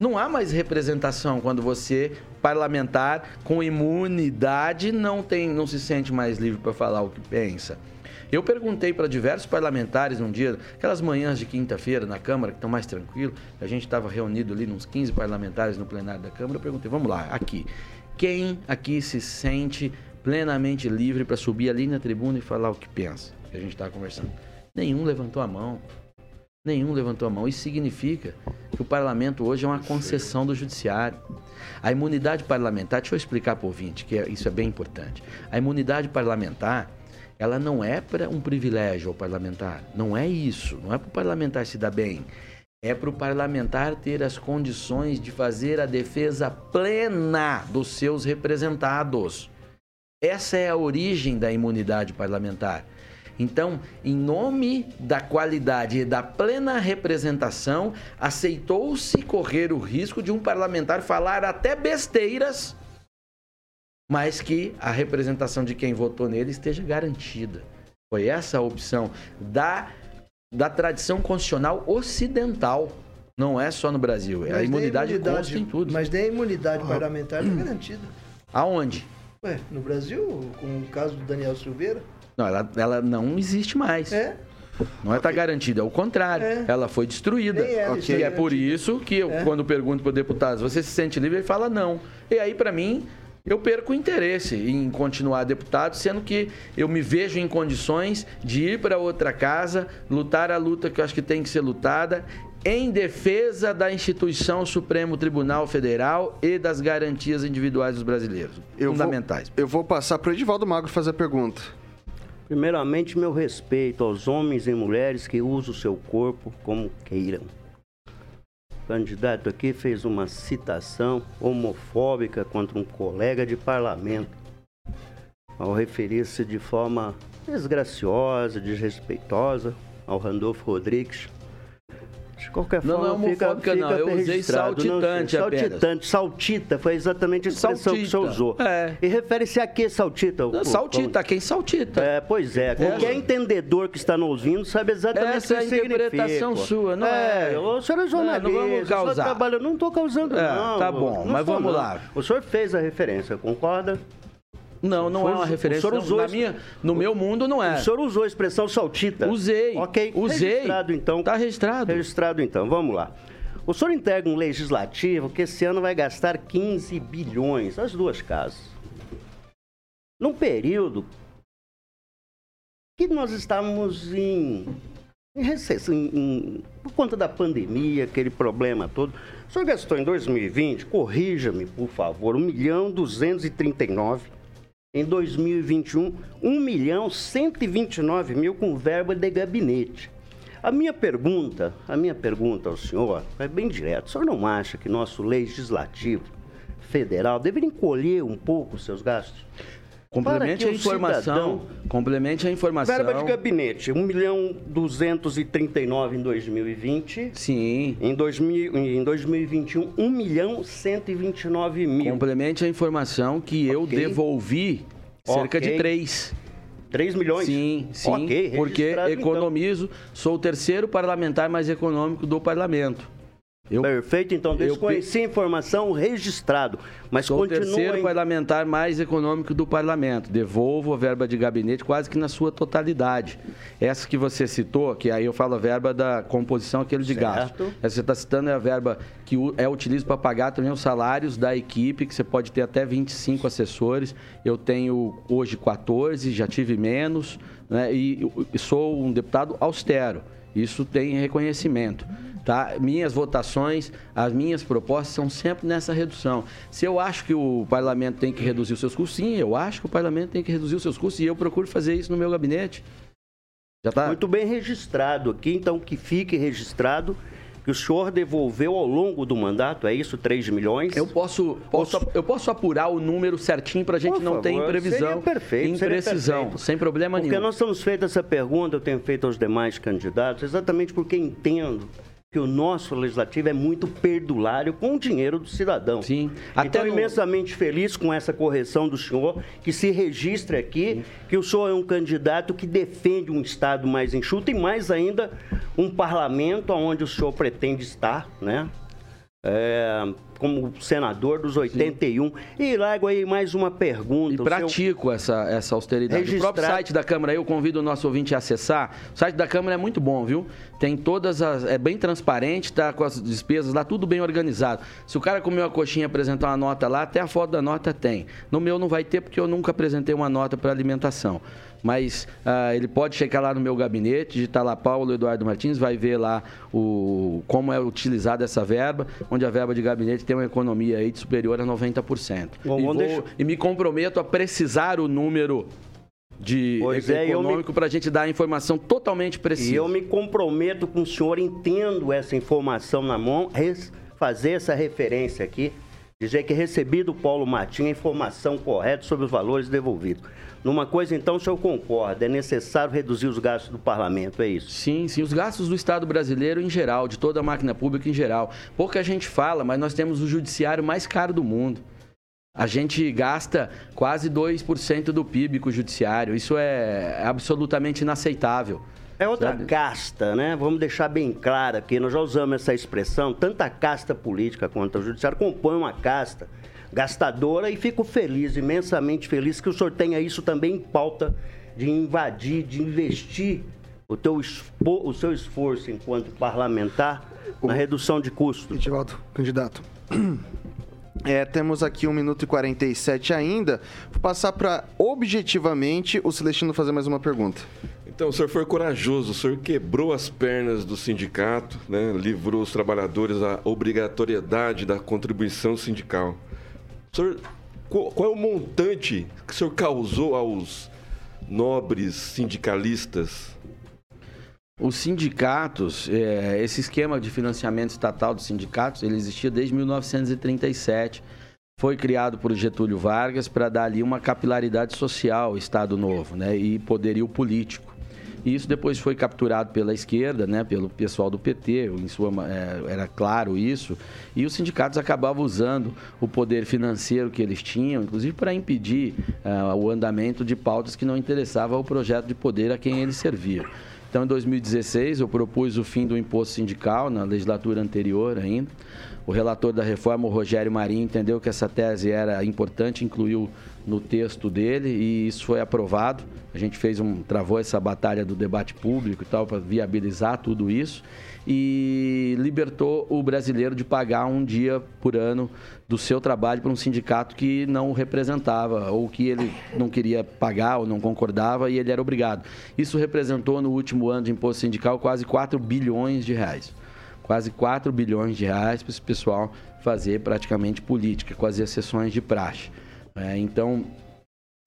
Não há mais representação quando você, parlamentar com imunidade, não tem, não se sente mais livre para falar o que pensa. Eu perguntei para diversos parlamentares um dia, aquelas manhãs de quinta-feira na Câmara, que estão mais tranquilo, a gente estava reunido ali, uns 15 parlamentares no plenário da Câmara, eu perguntei, vamos lá, aqui, quem aqui se sente plenamente livre para subir ali na tribuna e falar o que pensa? Que a gente estava conversando. Nenhum levantou a mão. Nenhum levantou a mão. Isso significa que o parlamento hoje é uma concessão do judiciário. A imunidade parlamentar, deixa eu explicar para o ouvinte, que é- isso é bem importante. A imunidade parlamentar, ela não é para um privilégio ao parlamentar. Não é isso. Não é para o parlamentar se dar bem. É para o parlamentar ter as condições de fazer a defesa plena dos seus representados. Essa é a origem da imunidade parlamentar. Então, em nome da qualidade e da plena representação, aceitou-se correr o risco de um parlamentar falar até besteiras, mas que a representação de quem votou nele esteja garantida. Foi essa a opção da, da tradição constitucional ocidental. Não é só no Brasil. Mas a nem imunidade, consta em tudo. Mas nem a imunidade parlamentar está garantida. Aonde? Ué, no Brasil, com o caso do Daniel Silveira, Não, ela, ela não existe mais. é. Não está garantida, é o contrário. É. Ela foi destruída. Ela está E é por isso que eu, É. quando pergunto para o deputado, você se sente livre? Ele fala não. E aí, para mim, eu perco o interesse em continuar deputado, sendo que eu me vejo em condições de ir para outra casa, lutar a luta que eu acho que tem que ser lutada, em defesa da instituição Supremo Tribunal Federal e das garantias individuais dos brasileiros. Eu fundamentais. Vou, eu vou passar para o Edivaldo Magro fazer a pergunta. Primeiramente, meu respeito aos homens e mulheres que usam o seu corpo como queiram. Candidato aqui fez uma citação homofóbica contra um colega de parlamento, ao referir-se de forma desgraciosa, desrespeitosa ao Randolfo Rodrigues. De qualquer Não, forma, não é fica, homofóbica, fica não. Eu usei registrado. Não, saltitante apenas. Saltitante, saltita, foi exatamente a expressão que você Saltita, usou. é. E refere-se a que saltita? Não, Saltita, quem saltita. É, pois é. Qualquer entendedor que está nos ouvindo sabe exatamente Essa o que é a interpretação significa. sua, não é? O senhor é jornalista, Não, não vamos o senhor causar. trabalha... Não estou causando, É, não. tá bom, Não mas vamos não. lá. O senhor fez a referência, concorda? Não, não O é senhor- uma o referência. senhor não. usou isso- minha, no meu mundo não é. O senhor usou a expressão saltita? Usei. Ok. Usei. Registrado, então. Tá registrado. Registrado, então. Vamos lá. O senhor integra um legislativo que esse ano vai gastar 15 bilhões, as duas casas. Num período que nós estávamos em, em recessão, em- em- por conta da pandemia, aquele problema todo. O senhor gastou em 2020, corrija-me, por favor, 1 milhão 239. Em 2021, 1 milhão 129 mil com verba de gabinete. A minha pergunta, a minha pergunta ao senhor é bem direta. O senhor não acha que nosso legislativo federal deveria encolher um pouco os seus gastos? Complemente a informação. cidadão- Complemente a informação. Verba de gabinete, 1 milhão 239 em 2020. Sim. Em, 2000, em 2021, 1 milhão 129 mil. Complemente a informação que eu Ok. devolvi cerca Ok. de 3. 3 milhões? Sim, sim. Ok, porque então. economizo, sou o terceiro parlamentar mais econômico do parlamento. Eu, Perfeito, então desconheci a informação registrado, mas Sou o continua terceiro em- parlamentar mais econômico do parlamento. Devolvo a verba de gabinete quase que na sua totalidade. Essa que você citou, que aí eu falo a verba da composição, aquele de gasto. Essa que você está citando é a verba que é utilizada para pagar também os salários da equipe, que você pode ter até 25 assessores. Eu tenho hoje 14, já tive menos, né? e sou um deputado austero. Isso tem reconhecimento. Tá? Minhas votações, as minhas propostas são sempre nessa redução. Se eu acho que o parlamento tem que reduzir os seus custos, sim, eu acho que o parlamento tem que reduzir os seus custos e eu procuro fazer isso no meu gabinete. Já tá? Muito bem registrado aqui, então que fique registrado que o senhor devolveu ao longo do mandato, é isso, 3 milhões? Eu posso, posso, eu posso apurar o número certinho para a gente Por não ter favor, imprevisão, seria perfeito, imprecisão, perfeito. sem problema Porque nenhum. nós temos feito essa pergunta, eu tenho feito aos demais candidatos, exatamente porque entendo que o nosso legislativo é muito perdulário com o dinheiro do cidadão. Sim. Até Até no- imensamente feliz com essa correção do senhor, que se registre aqui que o senhor é um candidato que defende um Estado mais enxuto e mais ainda um parlamento onde o senhor pretende estar, né? É, como senador dos 81. E largo aí mais uma pergunta. E O seu- pratico essa, essa austeridade. O próprio site da Câmara, eu convido o nosso ouvinte a acessar. O site da Câmara é muito bom, viu? Tem todas as. É bem transparente, tá com as despesas lá, tudo bem organizado. Se o cara comeu a coxinha e apresentar uma nota lá, até a foto da nota tem. No meu não vai ter, porque eu nunca apresentei uma nota para alimentação. Mas ah, ele pode checar lá no meu gabinete, digitar lá Paulo Eduardo Martins, vai ver lá o, como é utilizada essa verba, onde a verba de gabinete tem uma economia aí de superior a 90%. Bom, e, vou- deixar- e me comprometo a precisar o número de Pois é, econômico para a gente dar a informação totalmente precisa. E eu me comprometo com o senhor, entendo essa informação na mão, fazer essa referência aqui, dizer que recebi do Paulo Martins a informação correta sobre os valores devolvidos. Numa coisa, então, o senhor concorda, é necessário reduzir os gastos do parlamento, é isso? Sim, sim, os gastos do Estado brasileiro em geral, de toda a máquina pública em geral. Pouca gente fala, mas nós temos o judiciário mais caro do mundo. A gente gasta quase 2% do PIB com o judiciário. Isso é absolutamente inaceitável. É outra Sabe? casta, né? Vamos deixar bem claro aqui, nós já usamos essa expressão, tanto a casta política quanto o judiciário compõem uma casta gastadora e fico feliz, imensamente feliz, que o senhor tenha isso também em pauta de invadir, de investir o, teu espo- o seu esforço enquanto parlamentar na redução de custos. Edivaldo, candidato. É, temos aqui 1 minuto e 47 ainda. Vou passar para objetivamente o Celestino fazer mais uma pergunta. Então, o senhor foi corajoso, o senhor quebrou as pernas do sindicato, né? livrou os trabalhadores da obrigatoriedade da contribuição sindical. O senhor, qual, é o montante que o senhor causou aos nobres sindicalistas? Os sindicatos, é, esse esquema de financiamento estatal dos sindicatos, ele existia desde 1937. Foi criado por Getúlio Vargas para dar ali uma capilaridade social ao Estado Novo né, e poderio político. E isso depois foi capturado pela esquerda, né, pelo pessoal do PT, em sua, é, era claro isso. E os sindicatos acabavam usando o poder financeiro que eles tinham, inclusive para impedir ah, o andamento de pautas que não interessavam ao projeto de poder a quem eles serviam. Então, em 2016, eu propus o fim do imposto sindical, na legislatura anterior ainda. O relator da reforma, o Rogério Marinho, entendeu que essa tese era importante, incluiu no texto dele e isso foi aprovado. A gente fez um, travou essa batalha do debate público e tal para viabilizar tudo isso e libertou o brasileiro de pagar um dia por ano do seu trabalho para um sindicato que não o representava ou que ele não queria pagar ou não concordava e ele era obrigado. Isso representou no último ano de imposto sindical quase 4 bilhões de reais. Quase 4 bilhões de reais para esse pessoal fazer praticamente política, com as exceções de praxe. É, então,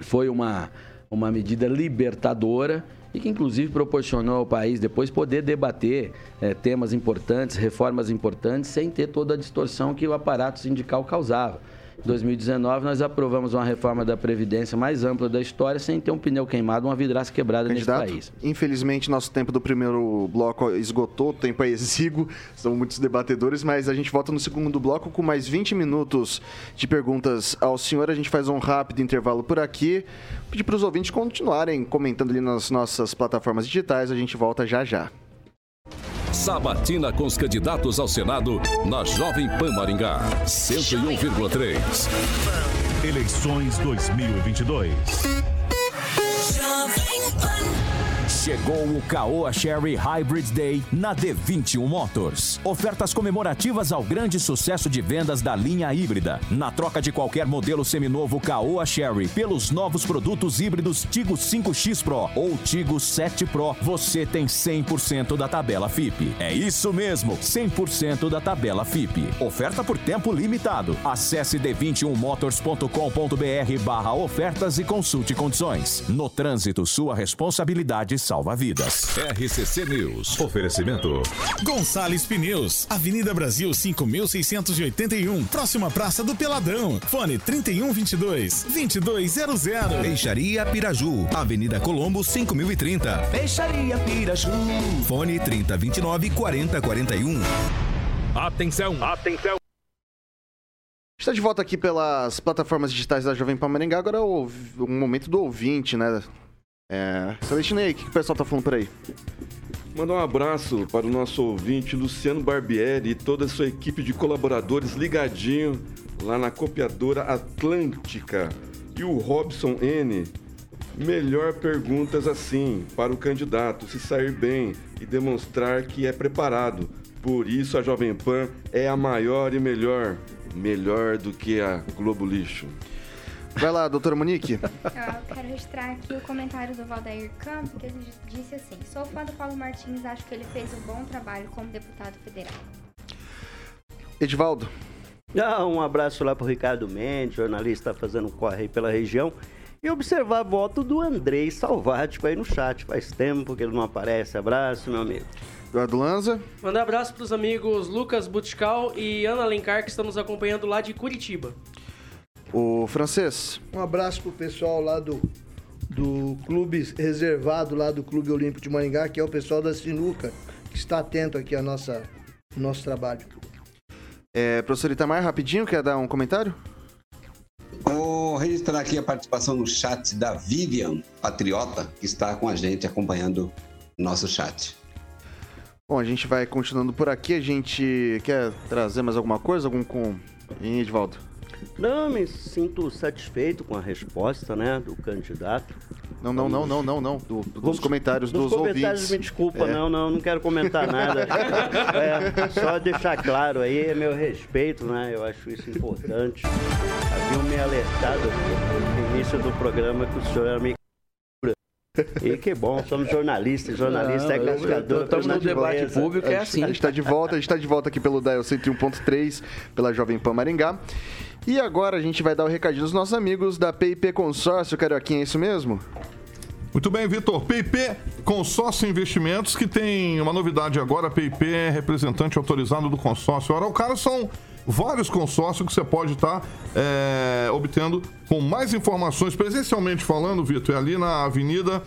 foi uma, uma medida libertadora e que inclusive proporcionou ao país depois poder debater eh, temas importantes, reformas importantes, sem ter toda a distorção que o aparato sindical causava. Em 2019, nós aprovamos uma reforma da Previdência mais ampla da história, sem ter um pneu queimado, uma vidraça quebrada nesse Candidato, país. infelizmente nosso tempo do primeiro bloco esgotou, o tempo é exíguo, são muitos debatedores, mas a gente volta no segundo bloco com mais 20 minutos de perguntas ao senhor. A gente faz um rápido intervalo por aqui. Pedir para os ouvintes continuarem comentando ali nas nossas plataformas digitais, a gente volta já já. Sabatina com os candidatos ao Senado na Jovem Pan Maringá. 101,3. Eleições 2022. Chegou o Caoa Sherry Hybrid Day na D21 Motors. Ofertas comemorativas ao grande sucesso de vendas da linha híbrida. Na troca de qualquer modelo seminovo Caoa Sherry pelos novos produtos híbridos Tigo 5X Pro ou Tigo 7 Pro, você tem 100% da tabela FIP. É isso mesmo, 100% da tabela FIP. Oferta por tempo limitado. Acesse d21motors.com.br barra ofertas e consulte condições. No trânsito, sua responsabilidade salva vidas. RCC News. Oferecimento. Gonçalves Pneus, Avenida Brasil 5681, próxima Praça do Peladão. Fone 3122 2200. Peixaria Piraju, Avenida Colombo 5030. Peixaria Piraju. Fone 3029 4041. Atenção, atenção. Está de volta aqui pelas plataformas digitais da Jovem Pan Maringá. Agora é o, o momento do ouvinte, né? É... Celestinei, o que o pessoal tá falando por aí? Mandar um abraço para o nosso ouvinte Luciano Barbieri e toda a sua equipe de colaboradores ligadinho lá na copiadora Atlântica. E o Robson N. Melhor perguntas assim para o candidato se sair bem e demonstrar que é preparado. Por isso a Jovem Pan é a maior e melhor. Melhor do que a Globo Lixo. Vai lá, doutora Monique. Eu quero registrar aqui o comentário do Valdeir Campos, que ele disse assim: Sou fã do Paulo Martins, acho que ele fez um bom trabalho como deputado federal. Edivaldo. Ah, um abraço lá pro Ricardo Mendes, jornalista fazendo corre aí pela região. E observar a voto do Andrei Salvático aí no chat. Faz tempo que ele não aparece. Abraço, meu amigo. Eduardo Lanza. Mandar abraço pros amigos Lucas Butical e Ana Alencar, que estão nos acompanhando lá de Curitiba. O francês. Um abraço pro pessoal lá do, do clube reservado lá do Clube Olímpico de Maringá, que é o pessoal da Sinuca, que está atento aqui ao nossa, nosso trabalho. É, professor Itamar, rapidinho, quer dar um comentário? Vou registrar aqui a participação no chat da Vivian Patriota, que está com a gente acompanhando o nosso chat. Bom, a gente vai continuando por aqui. A gente quer trazer mais alguma coisa? Algum com. Hein, Edvaldo? Não, me sinto satisfeito com a resposta, né, do candidato. Não, não, não, não, não, não. Do- dos Vamos- comentários dos dos, comentários, ouvintes. me desculpa, É. não, não, não quero comentar nada. É, só deixar claro aí, é meu respeito, né? Eu acho isso importante. Haviam me alertado no início do programa que o senhor era meio e que bom, somos jornalistas, jornalista é Não, eu- cascador. estamos no debate público, é A gente está de volta, a gente está de volta aqui pelo Dial 101.3, pela Jovem Pan Maringá. E agora a gente vai dar o recadinho dos nossos amigos da PIP Consórcio Carioquinha, é isso mesmo? Muito bem, Vitor. PIP Consórcio Investimentos, que tem uma novidade agora. PIP é representante autorizado do consórcio Araucária. São vários consórcios que você pode estar é, obtendo com mais informações, presencialmente falando, Vitor, é ali na Avenida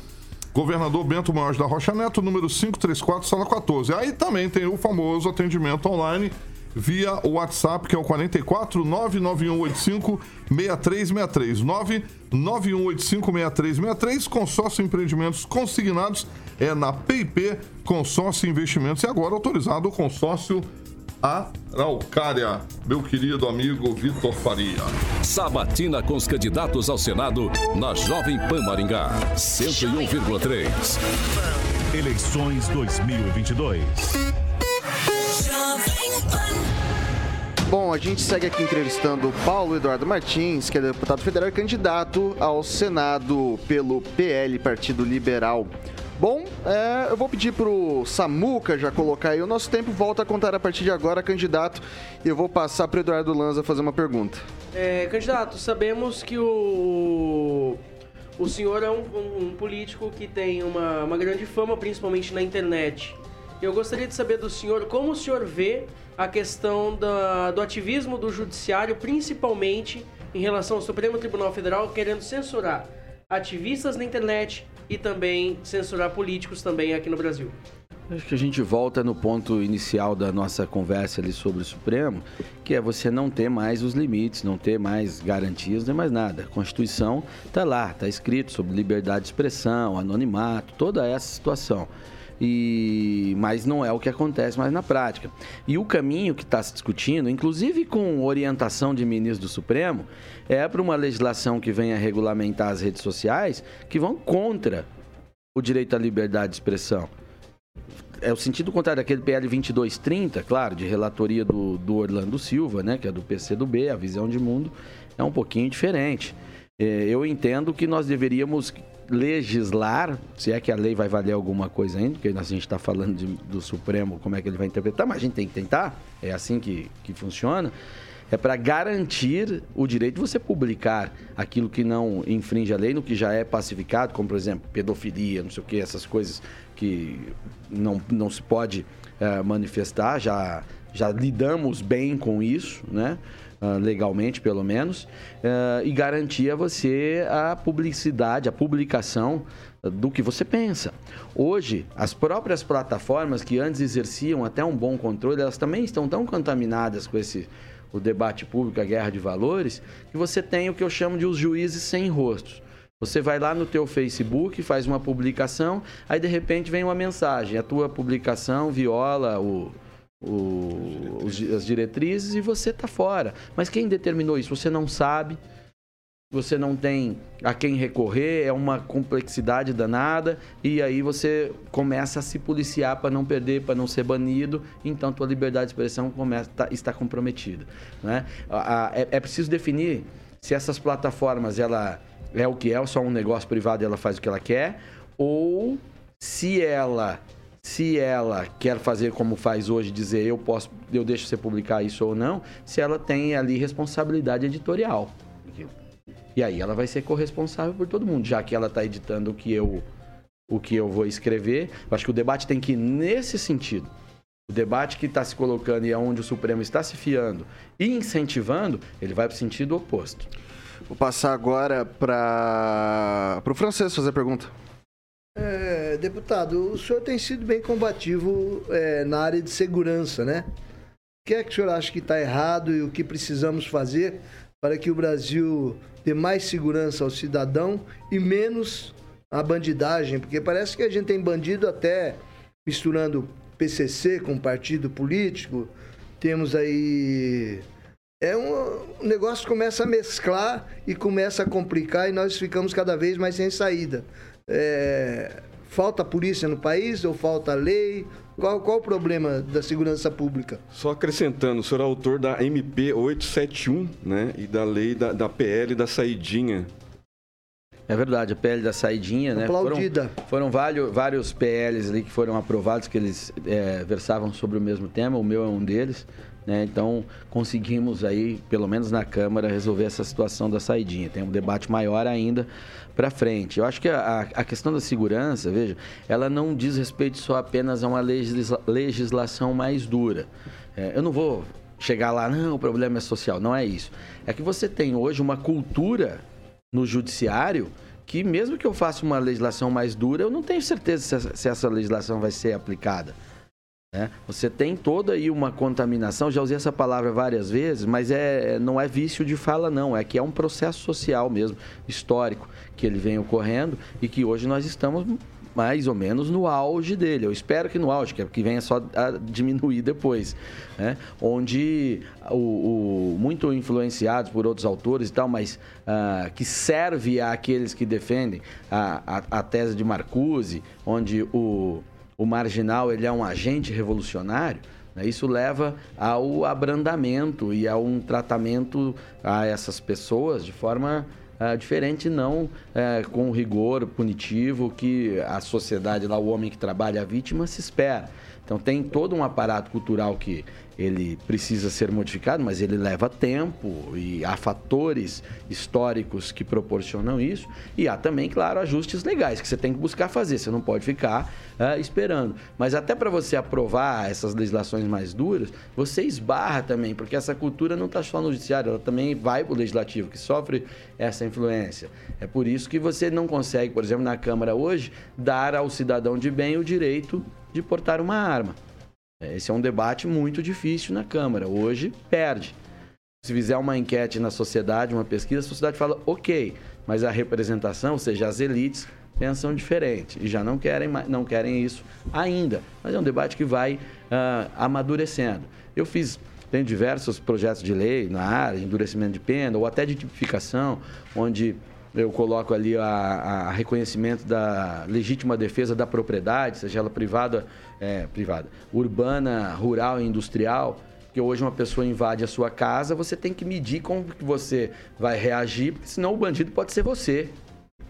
Governador Bento Maior da Rocha Neto, número 534, sala 14. Aí também tem o famoso atendimento online via o WhatsApp, que é o 44 99185 6363. 99185 6363. Consórcio Empreendimentos Consignados é na PIP Consórcio Investimentos. E agora autorizado o consórcio Araucária. Meu querido amigo Vitor Faria. Sabatina com os candidatos ao Senado na Jovem Pan Maringá. 101,3. Eleições 2022. Bom, a gente segue aqui entrevistando o Paulo Eduardo Martins, que é deputado federal e candidato ao Senado pelo PL, Partido Liberal. Bom, é, eu vou pedir pro Samuca já colocar aí o nosso tempo, volta a contar a partir de agora, candidato, e eu vou passar pro Eduardo Lanza fazer uma pergunta. É, candidato, sabemos que o, o senhor é um, um- um político que tem uma, uma grande fama, principalmente na internet. Eu gostaria de saber do senhor como o senhor vê a questão da- do ativismo do judiciário, principalmente em relação ao Supremo Tribunal Federal, querendo censurar ativistas na internet e também censurar políticos também aqui no Brasil. Acho que a gente volta no ponto inicial da nossa conversa ali sobre o Supremo, que é você não ter mais os limites, não ter mais garantias, nem mais nada. A Constituição está lá, está escrito sobre liberdade de expressão, anonimato, toda essa situação. E mas não é o que acontece mais na prática. E o caminho que está se discutindo, inclusive com orientação de ministro do Supremo, é para uma legislação que venha regulamentar as redes sociais que vão contra o direito à liberdade de expressão. É o sentido contrário daquele PL 2230, claro, de relatoria do, do Orlando Silva, né, que é do PCdoB, a visão de mundo é um pouquinho diferente. É, eu entendo que nós deveríamos legislar, se é que a lei vai valer alguma coisa ainda, porque a gente está falando de, do Supremo, como é que ele vai interpretar, mas a gente tem que tentar, é assim que, que funciona, é para garantir o direito de você publicar aquilo que não infringe a lei, no que já é pacificado, como por exemplo, pedofilia, não sei o que, essas coisas que não, não se pode é, manifestar, já, já lidamos bem com isso, né? Uh, legalmente pelo menos, uh, e garantir a você a publicidade, a publicação do que você pensa. Hoje, as próprias plataformas que antes exerciam até um bom controle, elas também estão tão contaminadas com esse o debate público, a guerra de valores, que você tem o que eu chamo de os juízes sem rostos. Você vai lá no teu Facebook, faz uma publicação, aí de repente vem uma mensagem, a tua publicação viola o, o, os, as diretrizes e você está fora. Mas quem determinou isso? Você não sabe, você não tem a quem recorrer, é uma complexidade danada e aí você começa a se policiar para não perder, para não ser banido, então tua liberdade de expressão começa tá, está comprometida. Né? é, é preciso definir se essas plataformas ela é o que é, só um negócio privado e ela faz o que ela quer, ou se ela se ela quer fazer como faz hoje, dizer eu posso, eu deixo você publicar isso ou não, se ela tem ali responsabilidade editorial. E aí ela vai ser corresponsável por todo mundo, já que ela está editando o que eu o que eu vou escrever. Eu acho que o debate tem que ir nesse sentido. O debate que está se colocando e é onde o Supremo está se fiando e incentivando, ele vai para o sentido oposto. Vou passar agora para o francês fazer a pergunta. É, deputado, o senhor tem sido bem combativo é, na área de segurança, né? O que é que o senhor acha que está errado e o que precisamos fazer para que o Brasil dê mais segurança ao cidadão e menos a bandidagem? Porque parece que a gente tem bandido até misturando PCC com partido político. Temos aí é um, o negócio começa a mesclar e começa a complicar e nós ficamos cada vez mais sem saída. É, falta polícia no país ou falta lei? Qual, qual o problema da segurança pública? Só acrescentando, o senhor é autor da MP 871, né? E da lei da, da PL da saidinha. É verdade, a PL da saidinha, né? Aplaudida. Foram, foram vários, vários PLs ali que foram aprovados, que eles é, versavam sobre o mesmo tema, o meu é um deles. Né? Então, conseguimos aí, pelo menos na Câmara, resolver essa situação da saidinha. Tem um debate maior ainda para frente. Eu acho que a, a, questão da segurança, veja, ela não diz respeito só apenas a uma legisla, legislação mais dura. É, eu não vou chegar lá, não, o problema é social. Não é isso. É que você tem hoje uma cultura no judiciário que mesmo que eu faça uma legislação mais dura, eu não tenho certeza se, se essa legislação vai ser aplicada. Né? Você tem toda aí uma contaminação, já usei essa palavra várias vezes, mas é, não é vício de fala, não. É que é um processo social mesmo, histórico, que ele vem ocorrendo e que hoje nós estamos mais ou menos no auge dele. Eu espero que no auge, que venha só a diminuir depois. Né? Onde, o, o, muito influenciados por outros autores e tal, mas uh, que serve àqueles que defendem a, a, a tese de Marcuse, onde o o marginal ele é um agente revolucionário, né? isso leva ao abrandamento e a um tratamento a essas pessoas de forma uh, diferente, não uh, com o rigor punitivo que a sociedade, lá o homem que trabalha, a vítima, se espera. Então tem todo um aparato cultural que ele precisa ser modificado, mas ele leva tempo e há fatores históricos que proporcionam isso. E há também, claro, ajustes legais que você tem que buscar fazer, você não pode ficar uh, esperando. Mas até para você aprovar essas legislações mais duras, você esbarra também, porque essa cultura não está só no judiciário, ela também vai para o legislativo, que sofre essa influência. É por isso que você não consegue, por exemplo, na Câmara hoje, dar ao cidadão de bem o direito de portar uma arma. Esse é um debate muito difícil na Câmara. Hoje, perde. Se fizer uma enquete na sociedade, uma pesquisa, a sociedade fala ok, mas a representação, ou seja, as elites, pensam diferente e já não querem, não querem isso ainda. Mas é um debate que vai ah, amadurecendo. Eu fiz, tenho diversos projetos de lei na área, endurecimento de pena ou até de tipificação, onde eu coloco ali a, a reconhecimento da legítima defesa da propriedade, seja ela privada, é, privada, urbana, rural e industrial. Porque hoje uma pessoa invade a sua casa, você tem que medir como que você vai reagir, porque senão o bandido pode ser você.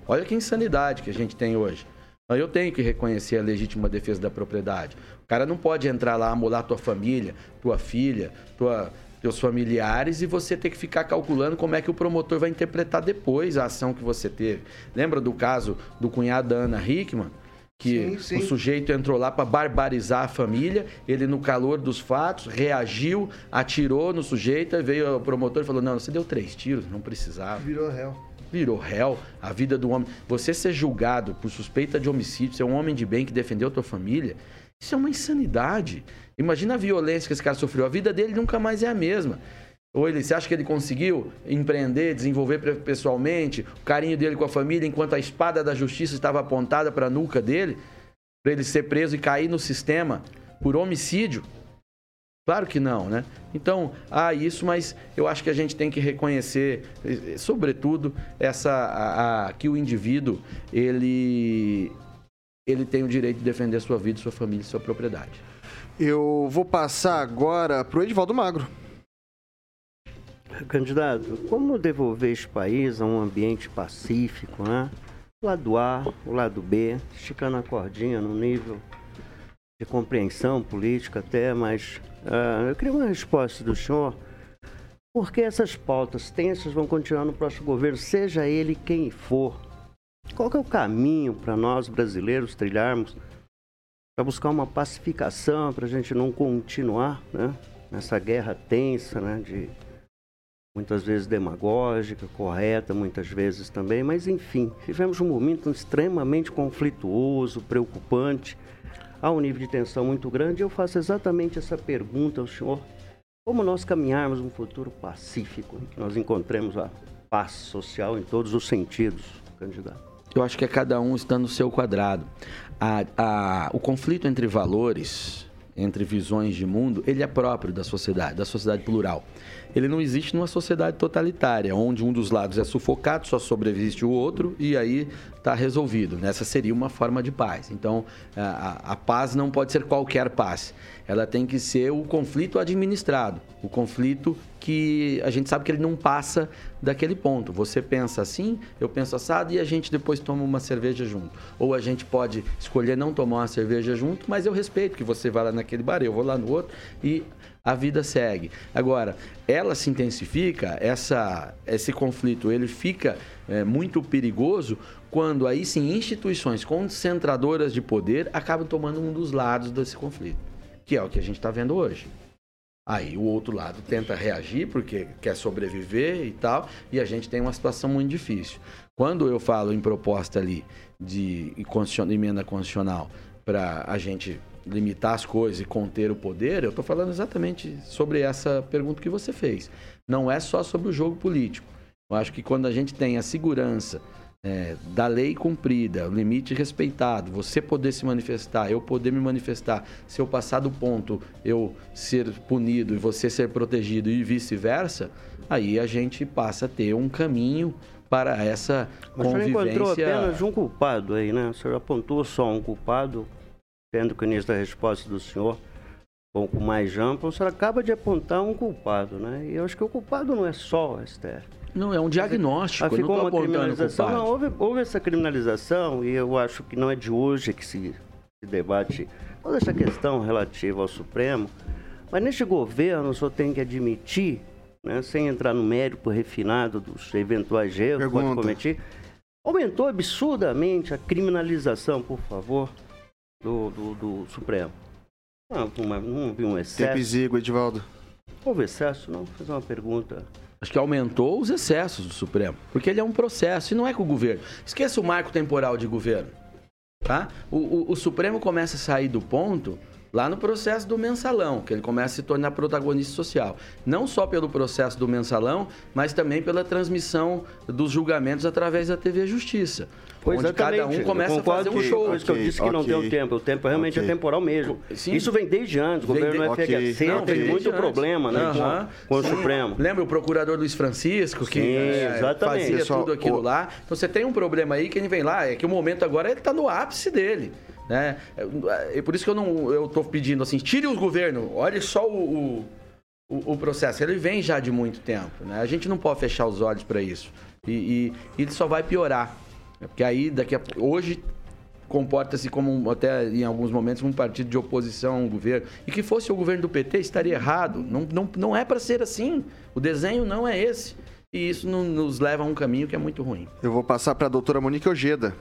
Olha que insanidade que a gente tem hoje. Eu tenho que reconhecer a legítima defesa da propriedade. O cara não pode entrar lá, amolar tua família, tua filha, tua, teus familiares e você ter que ficar calculando como é que o promotor vai interpretar depois a ação que você teve. Lembra do caso do cunhado da Ana Hickman? Que Sim, sim. o sujeito entrou lá para barbarizar a família, ele no calor dos fatos reagiu, atirou no sujeito, aí veio o promotor e falou: Não, você deu três tiros, não precisava Virou réu. virou réu, a vida do homem. Você ser julgado por suspeita de homicídio, ser um homem de bem que defendeu a tua família, isso é uma insanidade. Imagina a violência que esse cara sofreu. A vida dele nunca mais é a mesma. Ou ele, você acha que ele conseguiu empreender, desenvolver pe- pessoalmente o carinho dele com a família, enquanto a espada da justiça estava apontada para a nuca dele, para ele ser preso e cair no sistema por homicídio? Claro que não, né? Então, há isso, mas eu acho que a gente tem que reconhecer, eh, eh, sobretudo, essa a- a- que o indivíduo ele ele tem o direito de defender sua vida, sua família e sua propriedade. Eu vou passar agora pro Edivaldo Magro. Candidato, como devolver este país a um ambiente pacífico, né? O lado A, o lado B, esticando a cordinha no nível de compreensão política até, mas ah, eu queria uma resposta do senhor. Por que essas pautas tensas vão continuar no próximo governo, seja ele quem for? Qual que é o caminho para nós brasileiros trilharmos para buscar uma pacificação, para a gente não continuar né, nessa guerra tensa, né, de muitas vezes demagógica, correta, muitas vezes também, mas enfim, vivemos um momento extremamente conflituoso, preocupante, há um nível de tensão muito grande. Eu faço exatamente essa pergunta ao senhor: como nós caminharmos um futuro pacífico, em que nós encontremos a paz social em todos os sentidos, candidato? Eu acho que é cada um está no seu quadrado. A- a- o conflito entre valores, entre visões de mundo, ele é próprio da sociedade, da sociedade plural. Ele não existe numa sociedade totalitária, onde um dos lados é sufocado, só sobrevive o outro e aí está resolvido. Nessa seria uma forma de paz. Então, a, a- paz não pode ser qualquer paz. Ela tem que ser o conflito administrado, o conflito que a gente sabe que ele não passa daquele ponto. Você pensa assim, eu penso assado e a gente depois toma uma cerveja junto. Ou a gente pode escolher não tomar uma cerveja junto, mas eu respeito que você vai lá naquele bar, eu vou lá no outro e a vida segue. Agora, ela se intensifica, essa, esse conflito ele fica é, muito perigoso quando aí sim instituições concentradoras de poder acabam tomando um dos lados desse conflito, que é o que a gente está vendo hoje. Aí o outro lado tenta reagir porque quer sobreviver e tal, e a gente tem uma situação muito difícil. Quando eu falo em proposta ali de emenda constitucional para a gente limitar as coisas e conter o poder, eu estou falando exatamente sobre essa pergunta que você fez. Não é só sobre o jogo político. Eu acho que quando a gente tem a segurança é, da lei cumprida, o limite respeitado, você poder se manifestar, eu poder me manifestar, se eu passar do ponto eu ser punido e você ser protegido e vice-versa, aí a gente passa a ter um caminho para essa Mas o senhor encontrou apenas um culpado aí, né? O senhor apontou só um culpado, tendo que o início da resposta do senhor um pouco mais ampla, o senhor acaba de apontar um culpado, né? E eu acho que o culpado não é só o STF. Não, é um diagnóstico, Ah, ficou uma criminalização. culpado. Não, houve, houve essa criminalização e eu acho que não é de hoje que se, se debate toda essa questão relativa ao Supremo. Mas neste governo, o senhor tem que admitir, né, sem entrar no mérito refinado dos eventuais erros que pode cometer, aumentou absurdamente a criminalização, por favor, do, do, do Supremo. Não, uma, não houve um Tempo excesso. exíguo, Edivaldo. Houve excesso, não? Vou fazer uma pergunta. Acho que aumentou os excessos do Supremo, porque ele é um processo e não é com o governo. Esqueça o marco temporal de governo. Tá? O, o- o Supremo começa a sair do ponto lá no processo do mensalão, que ele começa a se tornar protagonista social. Não só pelo processo do mensalão, mas também pela transmissão dos julgamentos através da TV Justiça. Pois onde cada um exatamente. começa Eu a fazer um show. isso que eu disse que não deu tempo. O tempo realmente Ok. é temporal mesmo. Sim. Isso vem desde antes. O Vem governo de- FHC Não, vem muito problema né, com, Aham. com o Sim. Supremo. Lembra o procurador Luiz Francisco, que Sim, é, exatamente. fazia Pessoal, tudo aquilo o- lá? Então você tem um problema aí que ele vem lá, é que o momento agora ele está no ápice dele. Né? É, é por isso que eu não eu tô pedindo assim, tire o governo, olhe só o, o, o- o processo. Ele vem já de muito tempo. Né? A gente não pode fechar os olhos para isso. E, e- e ele só vai piorar. Porque aí, daqui a hoje comporta-se como um- até em alguns momentos um partido de oposição ao governo e que fosse o governo do PT estaria errado não, não, não é para ser assim o desenho não é esse e isso não- nos leva a um caminho que é muito ruim Eu vou passar para a doutora Monique Ojeda.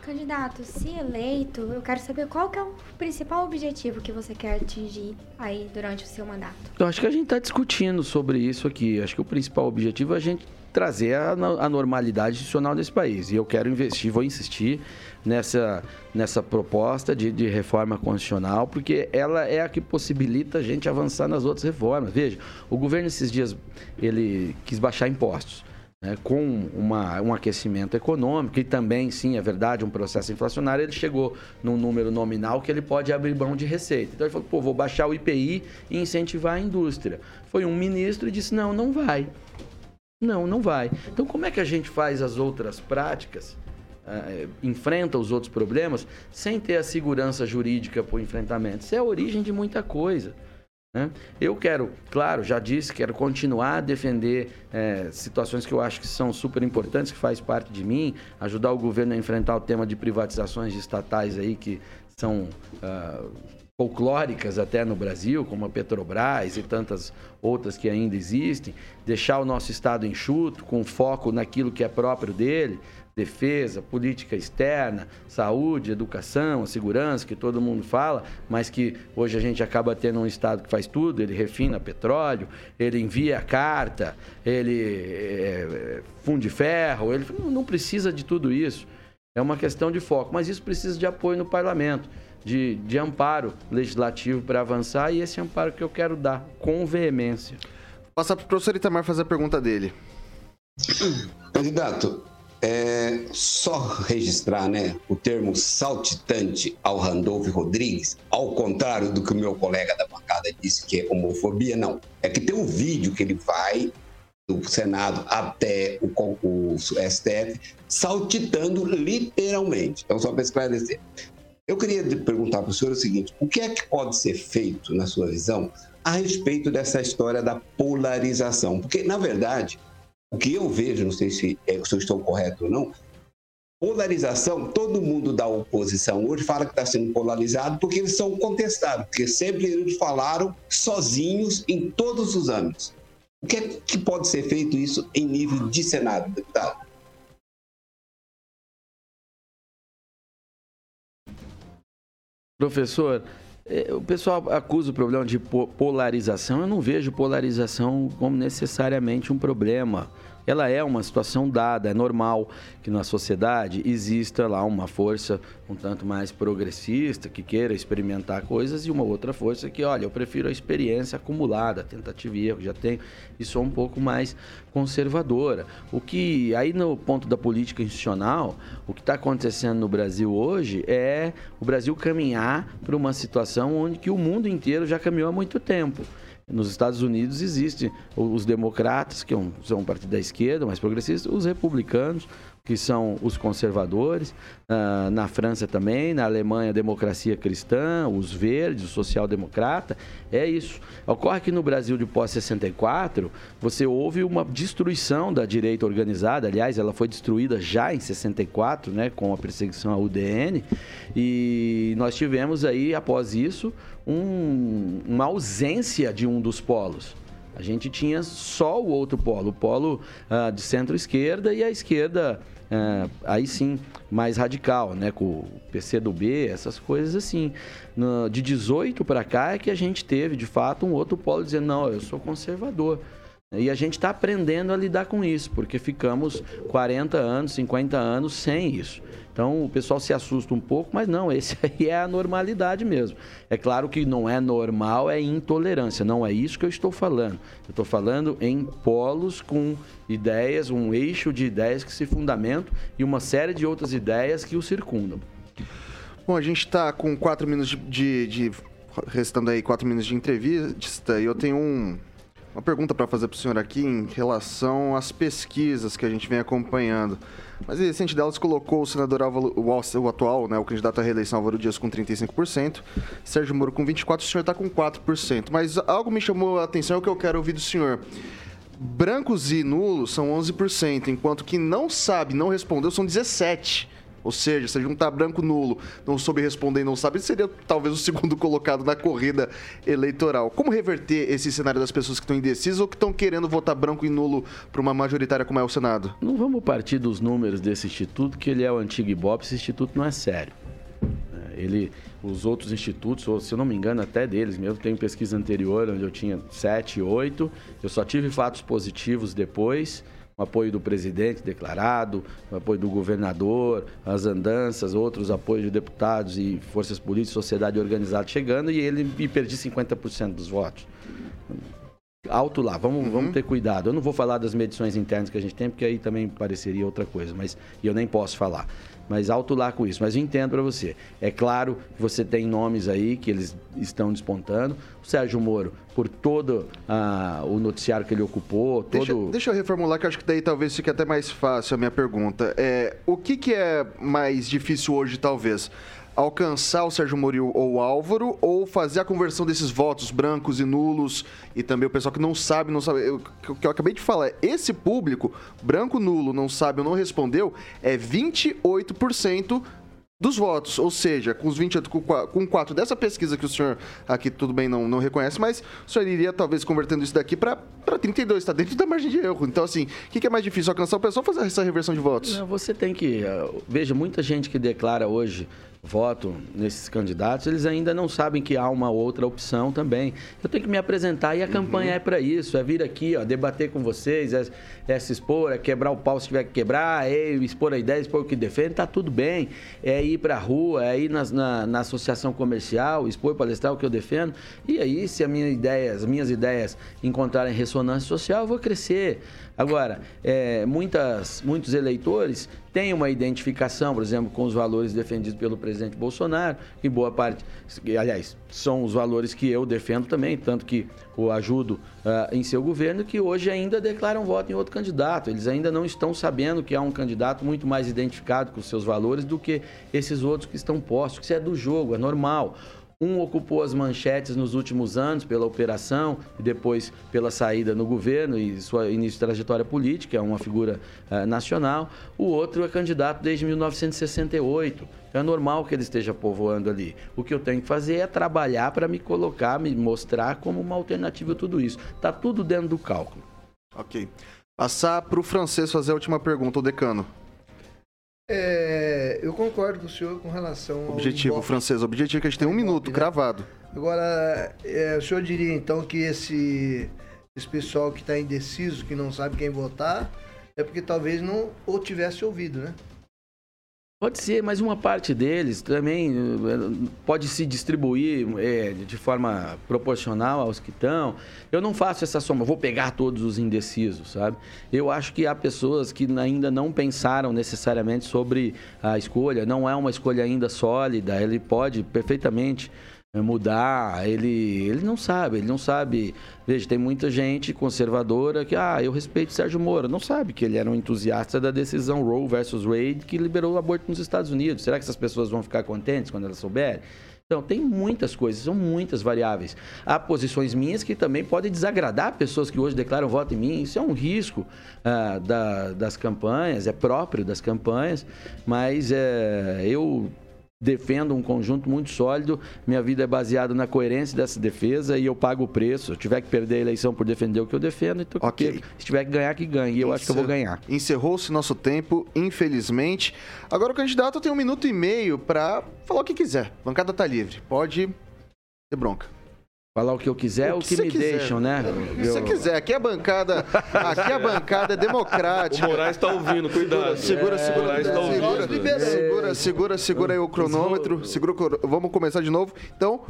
Candidato, se eleito, eu quero saber qual que é o principal objetivo que você quer atingir aí durante o seu mandato. Eu acho que a gente está discutindo sobre isso aqui. Acho que o principal objetivo é a gente trazer a, a normalidade institucional desse país. E eu quero investir, vou insistir nessa, nessa proposta de, de reforma constitucional, porque ela é a que possibilita a gente avançar nas outras reformas. Veja, o governo esses dias ele quis baixar impostos. né, com uma, um aquecimento econômico e também, sim, é verdade, um processo inflacionário, ele chegou num número nominal que ele pode abrir mão de receita. Então ele falou, pô, vou baixar o IPI e incentivar a indústria. Foi um ministro e disse, não, não vai. Não, não vai. Então como é que a gente faz as outras práticas, eh, enfrenta os outros problemas, sem ter a segurança jurídica para o enfrentamento? Isso é a origem de muita coisa. né? Eu quero, claro, já disse, quero continuar a defender eh, situações que eu acho que são super importantes, que faz parte de mim, ajudar o governo a enfrentar o tema de privatizações estatais aí que são ah, folclóricas até no Brasil, como a Petrobras e tantas outras que ainda existem, deixar o nosso Estado enxuto, com foco naquilo que é próprio dele, defesa, política externa, saúde, educação, segurança, que todo mundo fala, mas que hoje a gente acaba tendo um Estado que faz tudo, ele refina petróleo, ele envia carta, ele é, funde ferro, ele não- não precisa de tudo isso. É uma questão de foco, mas isso precisa de apoio no parlamento, de, de amparo legislativo para avançar e esse amparo que eu quero dar com veemência. Passar para o professor Itamar fazer a pergunta dele. Candidato, é só registrar né, o termo saltitante ao Randolph Rodrigues, ao contrário do que o meu colega da bancada disse que é homofobia, não. É que tem um vídeo que ele vai do Senado até o, con- o STF saltitando literalmente. Então, só para esclarecer. Eu queria perguntar para o senhor o seguinte: o que é que pode ser feito, na sua visão, a respeito dessa história da polarização? Porque, na verdade, o que eu vejo, não sei se, é, se eu estou correto ou não, polarização, todo mundo da oposição hoje fala que está sendo polarizado porque eles são contestados, porque sempre eles falaram sozinhos em todos os âmbitos. O que é que pode ser feito isso em nível de Senado, deputado? Professor, eh, o pessoal acusa o problema de po- polarização. Eu não vejo polarização como necessariamente um problema. Ela é uma situação dada, é normal que na sociedade exista lá uma força um tanto mais progressista que queira experimentar coisas e uma outra força que, olha, eu prefiro a experiência acumulada, tentativa e erro, já tenho, e sou um pouco mais conservadora. O que, aí no ponto da política institucional, o que está acontecendo no Brasil hoje é o Brasil caminhar para uma situação onde que o mundo inteiro já caminhou há muito tempo. Nos Estados Unidos existem os democratas, que é são um partido da esquerda, mais progressista, os republicanos, que são os conservadores, ah, na França também, na Alemanha a democracia cristã, os verdes, o social-democrata, é isso. Ocorre que no Brasil de pós-64, você houve uma destruição da direita organizada, aliás, ela foi destruída já em 64, né, com a perseguição à UDN, e nós tivemos aí, após isso, um- uma ausência de um dos polos. A gente tinha só o outro polo, o polo ah, de centro-esquerda e a esquerda, ah, aí sim, mais radical, né? Com o PCdoB, essas coisas assim. No- de 18 para cá é que a gente teve, de fato, um outro polo dizendo, não, eu sou conservador. E a gente está aprendendo a lidar com isso, porque ficamos 40 anos, 50 anos sem isso. Então o pessoal se assusta um pouco, mas não, esse aí é a normalidade mesmo. É claro que não é normal, é intolerância. Não é isso que eu estou falando. Eu estou falando em polos com ideias, um eixo de ideias que se fundamentam e uma série de outras ideias que o circundam. Bom, a gente está com quatro minutos de, de, de. Restando aí quatro minutos de entrevista e eu tenho um, uma pergunta para fazer para o senhor aqui em relação às pesquisas que a gente vem acompanhando. Mas a recente delas colocou o senador Álvaro, o, atual, né, o candidato à reeleição Álvaro Dias com 35%, Sérgio Moro com 24%, o senhor está com 4%. Mas algo me chamou a atenção, é o que eu quero ouvir do senhor. Brancos e nulos são 11%, enquanto que não sabe, não respondeu, são 17%. Ou seja, se juntar branco nulo, não soube responder e não sabe, seria talvez o segundo colocado na corrida eleitoral. Como reverter esse cenário das pessoas que estão indecisas ou que estão querendo votar branco e nulo para uma majoritária como é o Senado? Não vamos partir dos números desse instituto, que ele é o antigo Ibope, esse instituto não é sério. É, ele, os outros institutos, ou, se eu não me engano, até deles mesmo, tem pesquisa anterior onde eu tinha 7, 8, eu só tive fatos positivos depois o apoio do presidente declarado, o apoio do governador, as andanças, outros apoios de deputados e forças políticas, sociedade organizada chegando e ele me perdi 50% dos votos. Alto lá, vamos, uhum. vamos ter cuidado. Eu não vou falar das medições internas que a gente tem, porque aí também pareceria outra coisa, mas eu nem posso falar mas alto lá com isso. Mas eu entendo para você. É claro que você tem nomes aí que eles estão despontando. O Sérgio Moro, por todo ah, o noticiário que ele ocupou, todo... Deixa, deixa, eu reformular, que acho que daí talvez fique até mais fácil a minha pergunta. É, o que, que é mais difícil hoje, talvez? Alcançar o Sérgio Moro ou o Álvaro ou fazer a conversão desses votos brancos e nulos e também o pessoal que não sabe, não sabe. O que eu acabei de falar, esse público, branco, nulo, não sabe ou não respondeu, é 28% dos votos, ou seja, com os 28, com 4 dessa pesquisa que o senhor aqui tudo bem não, não reconhece, mas o senhor iria talvez convertendo isso daqui para 32, está dentro da margem de erro. Então, assim, o que, que, é mais difícil, alcançar o pessoal fazer essa reversão de votos? Não, você tem que. Uh, veja, muita gente que declara hoje voto nesses candidatos, eles ainda não sabem que há uma outra opção também. Eu tenho que me apresentar e a uhum. campanha é para isso, é vir aqui, ó, debater com vocês, é, é, se expor, é quebrar o pau se tiver que quebrar, é expor a ideia, expor o que defende, tá tudo bem. É ir para a rua, é ir nas, na, na, associação comercial, expor, palestrar o que eu defendo. E aí, se a minha ideia, as minhas ideias encontrarem ressonância social, eu vou crescer. Agora, é, muitas, muitos eleitores têm uma identificação, por exemplo, com os valores defendidos pelo presidente Bolsonaro, e boa parte, aliás, são os valores que eu defendo também, tanto que o ajudo uh, em seu governo, que hoje ainda declaram voto em outro candidato. Eles ainda não estão sabendo que há um candidato muito mais identificado com seus valores do que esses outros que estão postos. Isso é do jogo, é normal. Um ocupou as manchetes nos últimos anos pela operação e depois pela saída no governo e sua início de trajetória política, é uma figura uh, nacional. O outro é candidato desde 1968. Então é normal que ele esteja povoando ali. O que eu tenho que fazer é trabalhar para me colocar, me mostrar como uma alternativa a tudo isso. Está tudo dentro do cálculo. Ok. Passar para o francês fazer a última pergunta, o decano. É, eu concordo com o senhor com relação ao. Objetivo francês, objetivo que a gente tem um minuto, né? cravado. Agora, é, o senhor diria então que esse, esse pessoal que está indeciso, que não sabe quem votar, é porque talvez não ou tivesse ouvido, né? Pode ser, mas uma parte deles também eh, pode se distribuir é, de forma proporcional aos que estão. Eu não faço essa soma, vou pegar todos os indecisos, sabe? Eu acho que há pessoas que ainda não pensaram necessariamente sobre a escolha, não é uma escolha ainda sólida, ele pode perfeitamente mudar, ele, ele não sabe, ele não sabe. Veja, tem muita gente conservadora que, ah, eu respeito Sérgio Moro, não sabe que ele era um entusiasta da decisão Roe versus Wade que liberou o aborto nos Estados Unidos. Será que essas pessoas vão ficar contentes quando elas souberem? Então, tem muitas coisas, são muitas variáveis. Há posições minhas que também podem desagradar pessoas que hoje declaram voto em mim. Isso é um risco ah, da, das campanhas, é próprio das campanhas, mas é, eu defendo um conjunto muito sólido. Minha vida é baseada na coerência dessa defesa e eu pago o preço. Se eu tiver que perder a eleição por defender o que eu defendo, então okay. se tiver que ganhar, que ganhe. E eu Encer... acho que eu vou ganhar. Encerrou-se nosso tempo, infelizmente. Agora o candidato tem um minuto e meio para falar o que quiser. A bancada está livre. Pode ter bronca. Falar o que eu quiser, o que, você me quiser. deixam, né? Se você quiser, aqui é a bancada, aqui a bancada é democrática. O Moraes tá ouvindo, cuidado. Segura, É, segura, o Moraes tá ouvindo. segura, segura, segura, segura aí o cronômetro. Segura o Vamos começar de novo. Então,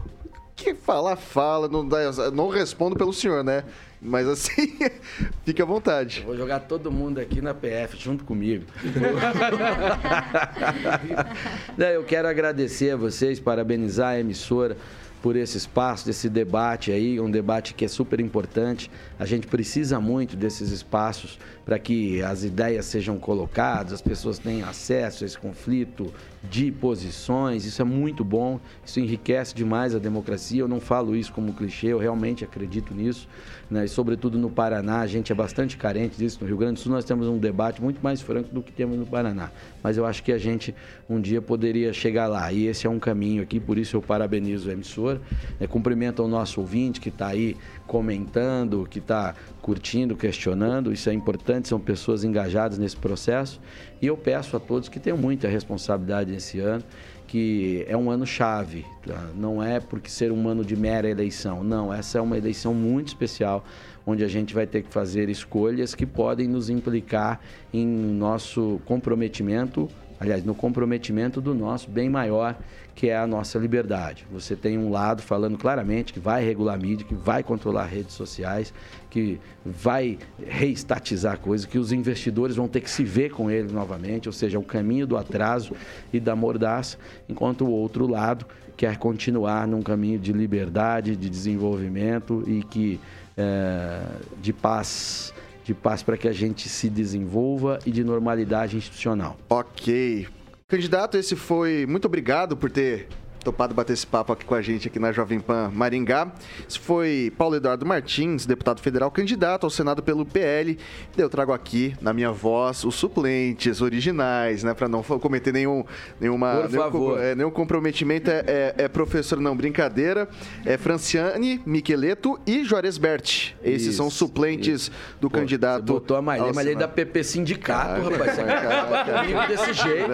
que falar, fala, não, dá- não respondo pelo senhor, né? Mas assim, fique à vontade. Vou jogar todo mundo aqui na PF junto comigo. Não, Eu quero agradecer a vocês, parabenizar a emissora por esse espaço, desse debate aí, um debate que é super importante. A gente precisa muito desses espaços para que as ideias sejam colocadas, as pessoas tenham acesso a esse conflito de posições. Isso é muito bom, isso enriquece demais a democracia. Eu não falo isso como clichê, eu realmente acredito nisso. Né? E sobretudo no Paraná, a gente é bastante carente disso. No Rio Grande do Sul nós temos um debate muito mais franco do que temos no Paraná. Mas eu acho que a gente um dia poderia chegar lá. E esse é um caminho aqui, por isso eu parabenizo a emissora. É, cumprimento ao nosso ouvinte que está aí comentando, que está curtindo, questionando. Isso é importante, são pessoas engajadas nesse processo. E eu peço a todos que tenham muita responsabilidade nesse ano que é um ano chave, tá? não é porque ser um ano de mera eleição, não, essa é uma eleição muito especial, onde a gente vai ter que fazer escolhas que podem nos implicar em nosso comprometimento, aliás, no comprometimento do nosso bem maior, que é a nossa liberdade. Você tem um lado falando claramente que vai regular a mídia, que vai controlar redes sociais, que vai reestatizar coisas, que os investidores vão ter que se ver com ele novamente, ou seja, o caminho do atraso e da mordaça, enquanto o outro lado quer continuar num caminho de liberdade, de desenvolvimento e que é, de paz, de paz para que a gente se desenvolva e de normalidade institucional. Ok. Candidato, esse foi. Muito obrigado por ter topado bater esse papo aqui com a gente aqui na Jovem Pan Maringá. Esse foi Paulo Eduardo Martins, deputado federal, candidato ao Senado pelo PL. Eu trago aqui, na minha voz, os suplentes originais, né? Para não cometer nenhum, nenhuma, Por nenhum, favor. é, nenhum comprometimento. É, é- é professor, não, brincadeira. É Franciane, Miqueleto e Juarez Berti. Esses Isso, são suplentes do candidato. Você botou a Maria, ele é da. PP Sindicato, Ah, rapaz. Caraca. acaba comigo desse jeito.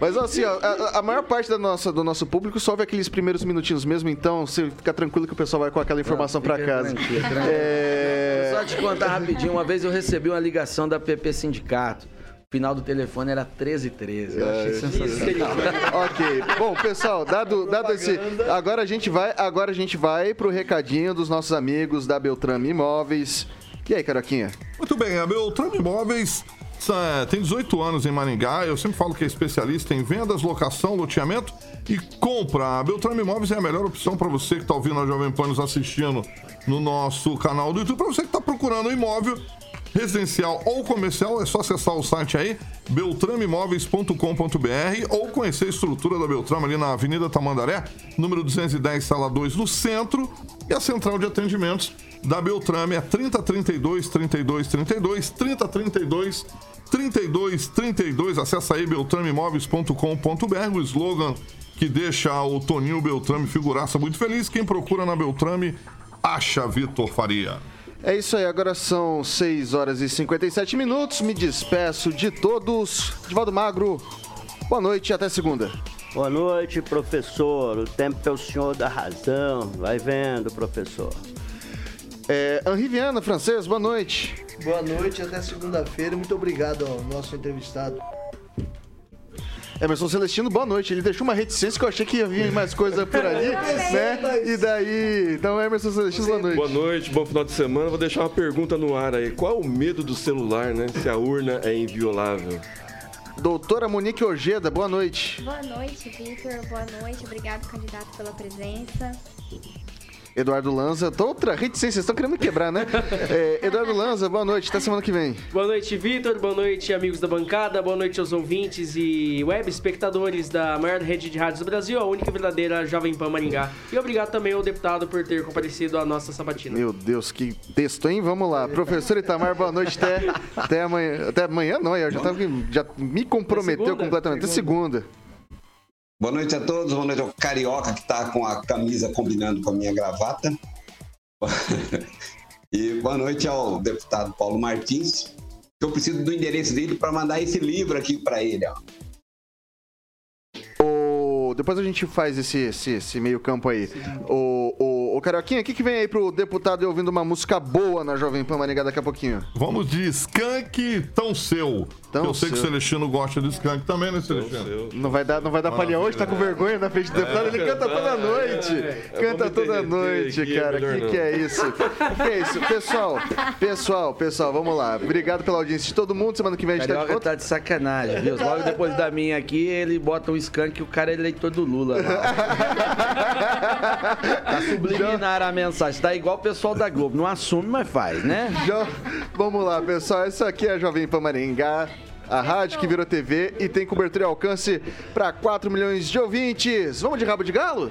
Mas assim, ó, a, a maior parte da nossa, do nosso público só vê aqueles primeiros minutinhos mesmo, então você fica tranquilo que o pessoal vai com aquela informação pra Fica casa. tranquilo, tranquilo. É... Só te contar rapidinho, uma vez eu recebi uma ligação da PP Sindicato. O final do telefone era 1313. Eu achei sensacional. ok. Bom, pessoal, dado, dado esse. Agora a gente vai. Agora a gente vai pro recadinho dos nossos amigos da Beltrame Imóveis. E aí, Caroquinha? Muito bem, a Beltrame Imóveis eh, tem 18 anos em Maringá. Eu sempre falo que é especialista em vendas, locação, loteamento e compra. A Beltrame Imóveis é a melhor opção para você que está ouvindo a Jovem Pan nos assistindo no nosso canal do YouTube. Para você que está procurando um imóvel residencial ou comercial, é só acessar o site aí, beltrameimóveis.com.br ou conhecer a estrutura da Beltrame ali na Avenida Tamandaré, número 210, sala 2, no centro. E a central de atendimentos da Beltrame é 3032 32 32 3032 32 32. Acesse aí beltrameimóveis.com.br, o slogan que deixa o Toninho Beltrame figuraça muito feliz. Quem procura na Beltrame acha Vitor Faria. É isso aí, agora são 6 horas e 57 minutos. Me despeço de todos. Divaldo Magro, boa noite e até segunda. Boa noite, professor. O tempo é o senhor da razão. Vai vendo, professor. É, Henri Viana, francês, boa noite. Boa noite, até segunda-feira. Muito obrigado ao nosso entrevistado. Emerson Celestino, boa noite. Ele deixou uma reticência que eu achei que ia vir mais coisa por ali, né? E daí. Então, Emerson Celestino, boa noite. Boa noite, bom final de semana. Vou deixar uma pergunta no ar aí. Qual é o medo do celular, né? Se a urna é inviolável. Doutora Monique Ojeda, boa noite. Boa noite, Vitor. Boa noite. Obrigado, candidato, pela presença. Eduardo Lanza, tô outra reticência, vocês estão querendo me quebrar, né? É, Eduardo Lanza, boa noite, até semana que vem. Boa noite, Vitor. Boa noite, amigos da bancada. Boa noite aos ouvintes e web espectadores da maior rede de rádios do Brasil, a única verdadeira Jovem Pan Maringá. E obrigado também ao deputado por ter comparecido à nossa sabatina. Meu Deus, que texto, hein? Vamos lá. Professor Itamar, boa noite, até, até amanhã. Até amanhã não, eu já, tava, já me comprometeu segunda? completamente. Até segunda. Boa noite a todos, boa noite ao Carioca que tá com a camisa combinando com a minha gravata. e boa noite ao deputado Paulo Martins. que Eu preciso do endereço dele para mandar esse livro aqui para ele. Ó. O- Depois a gente faz esse, esse, esse meio campo aí. O, o, Ô, Carioquinha, o que, que vem aí pro deputado ouvindo uma música boa na Jovem Pan Maringá daqui a pouquinho? Vamos de Skank Tão Seu. Tão eu sei que o. Celestino gosta de Skank também, né, Celestino? Não vai dar, não vai dar palha hoje, tá com vergonha na frente do deputado, ele canta toda noite. Canta toda noite, aqui, é cara. melhor Que que é isso? Que é isso? Pessoal, pessoal, pessoal, vamos lá. Obrigado pela audiência de todo mundo. Semana que vem a gente tá de Carioca volta. tá de sacanagem, viu? Logo depois da minha aqui, ele bota um skunk e o cara é eleitor do Lula. Lá. tá subliminar a mensagem. Tá igual o pessoal da Globo. Não assume, mas faz, né? Vamos lá, pessoal. Essa aqui é a Jovem Pan Maringá. A rádio que virou TV e tem cobertura e alcance para 4 milhões de ouvintes. Vamos de rabo de galo?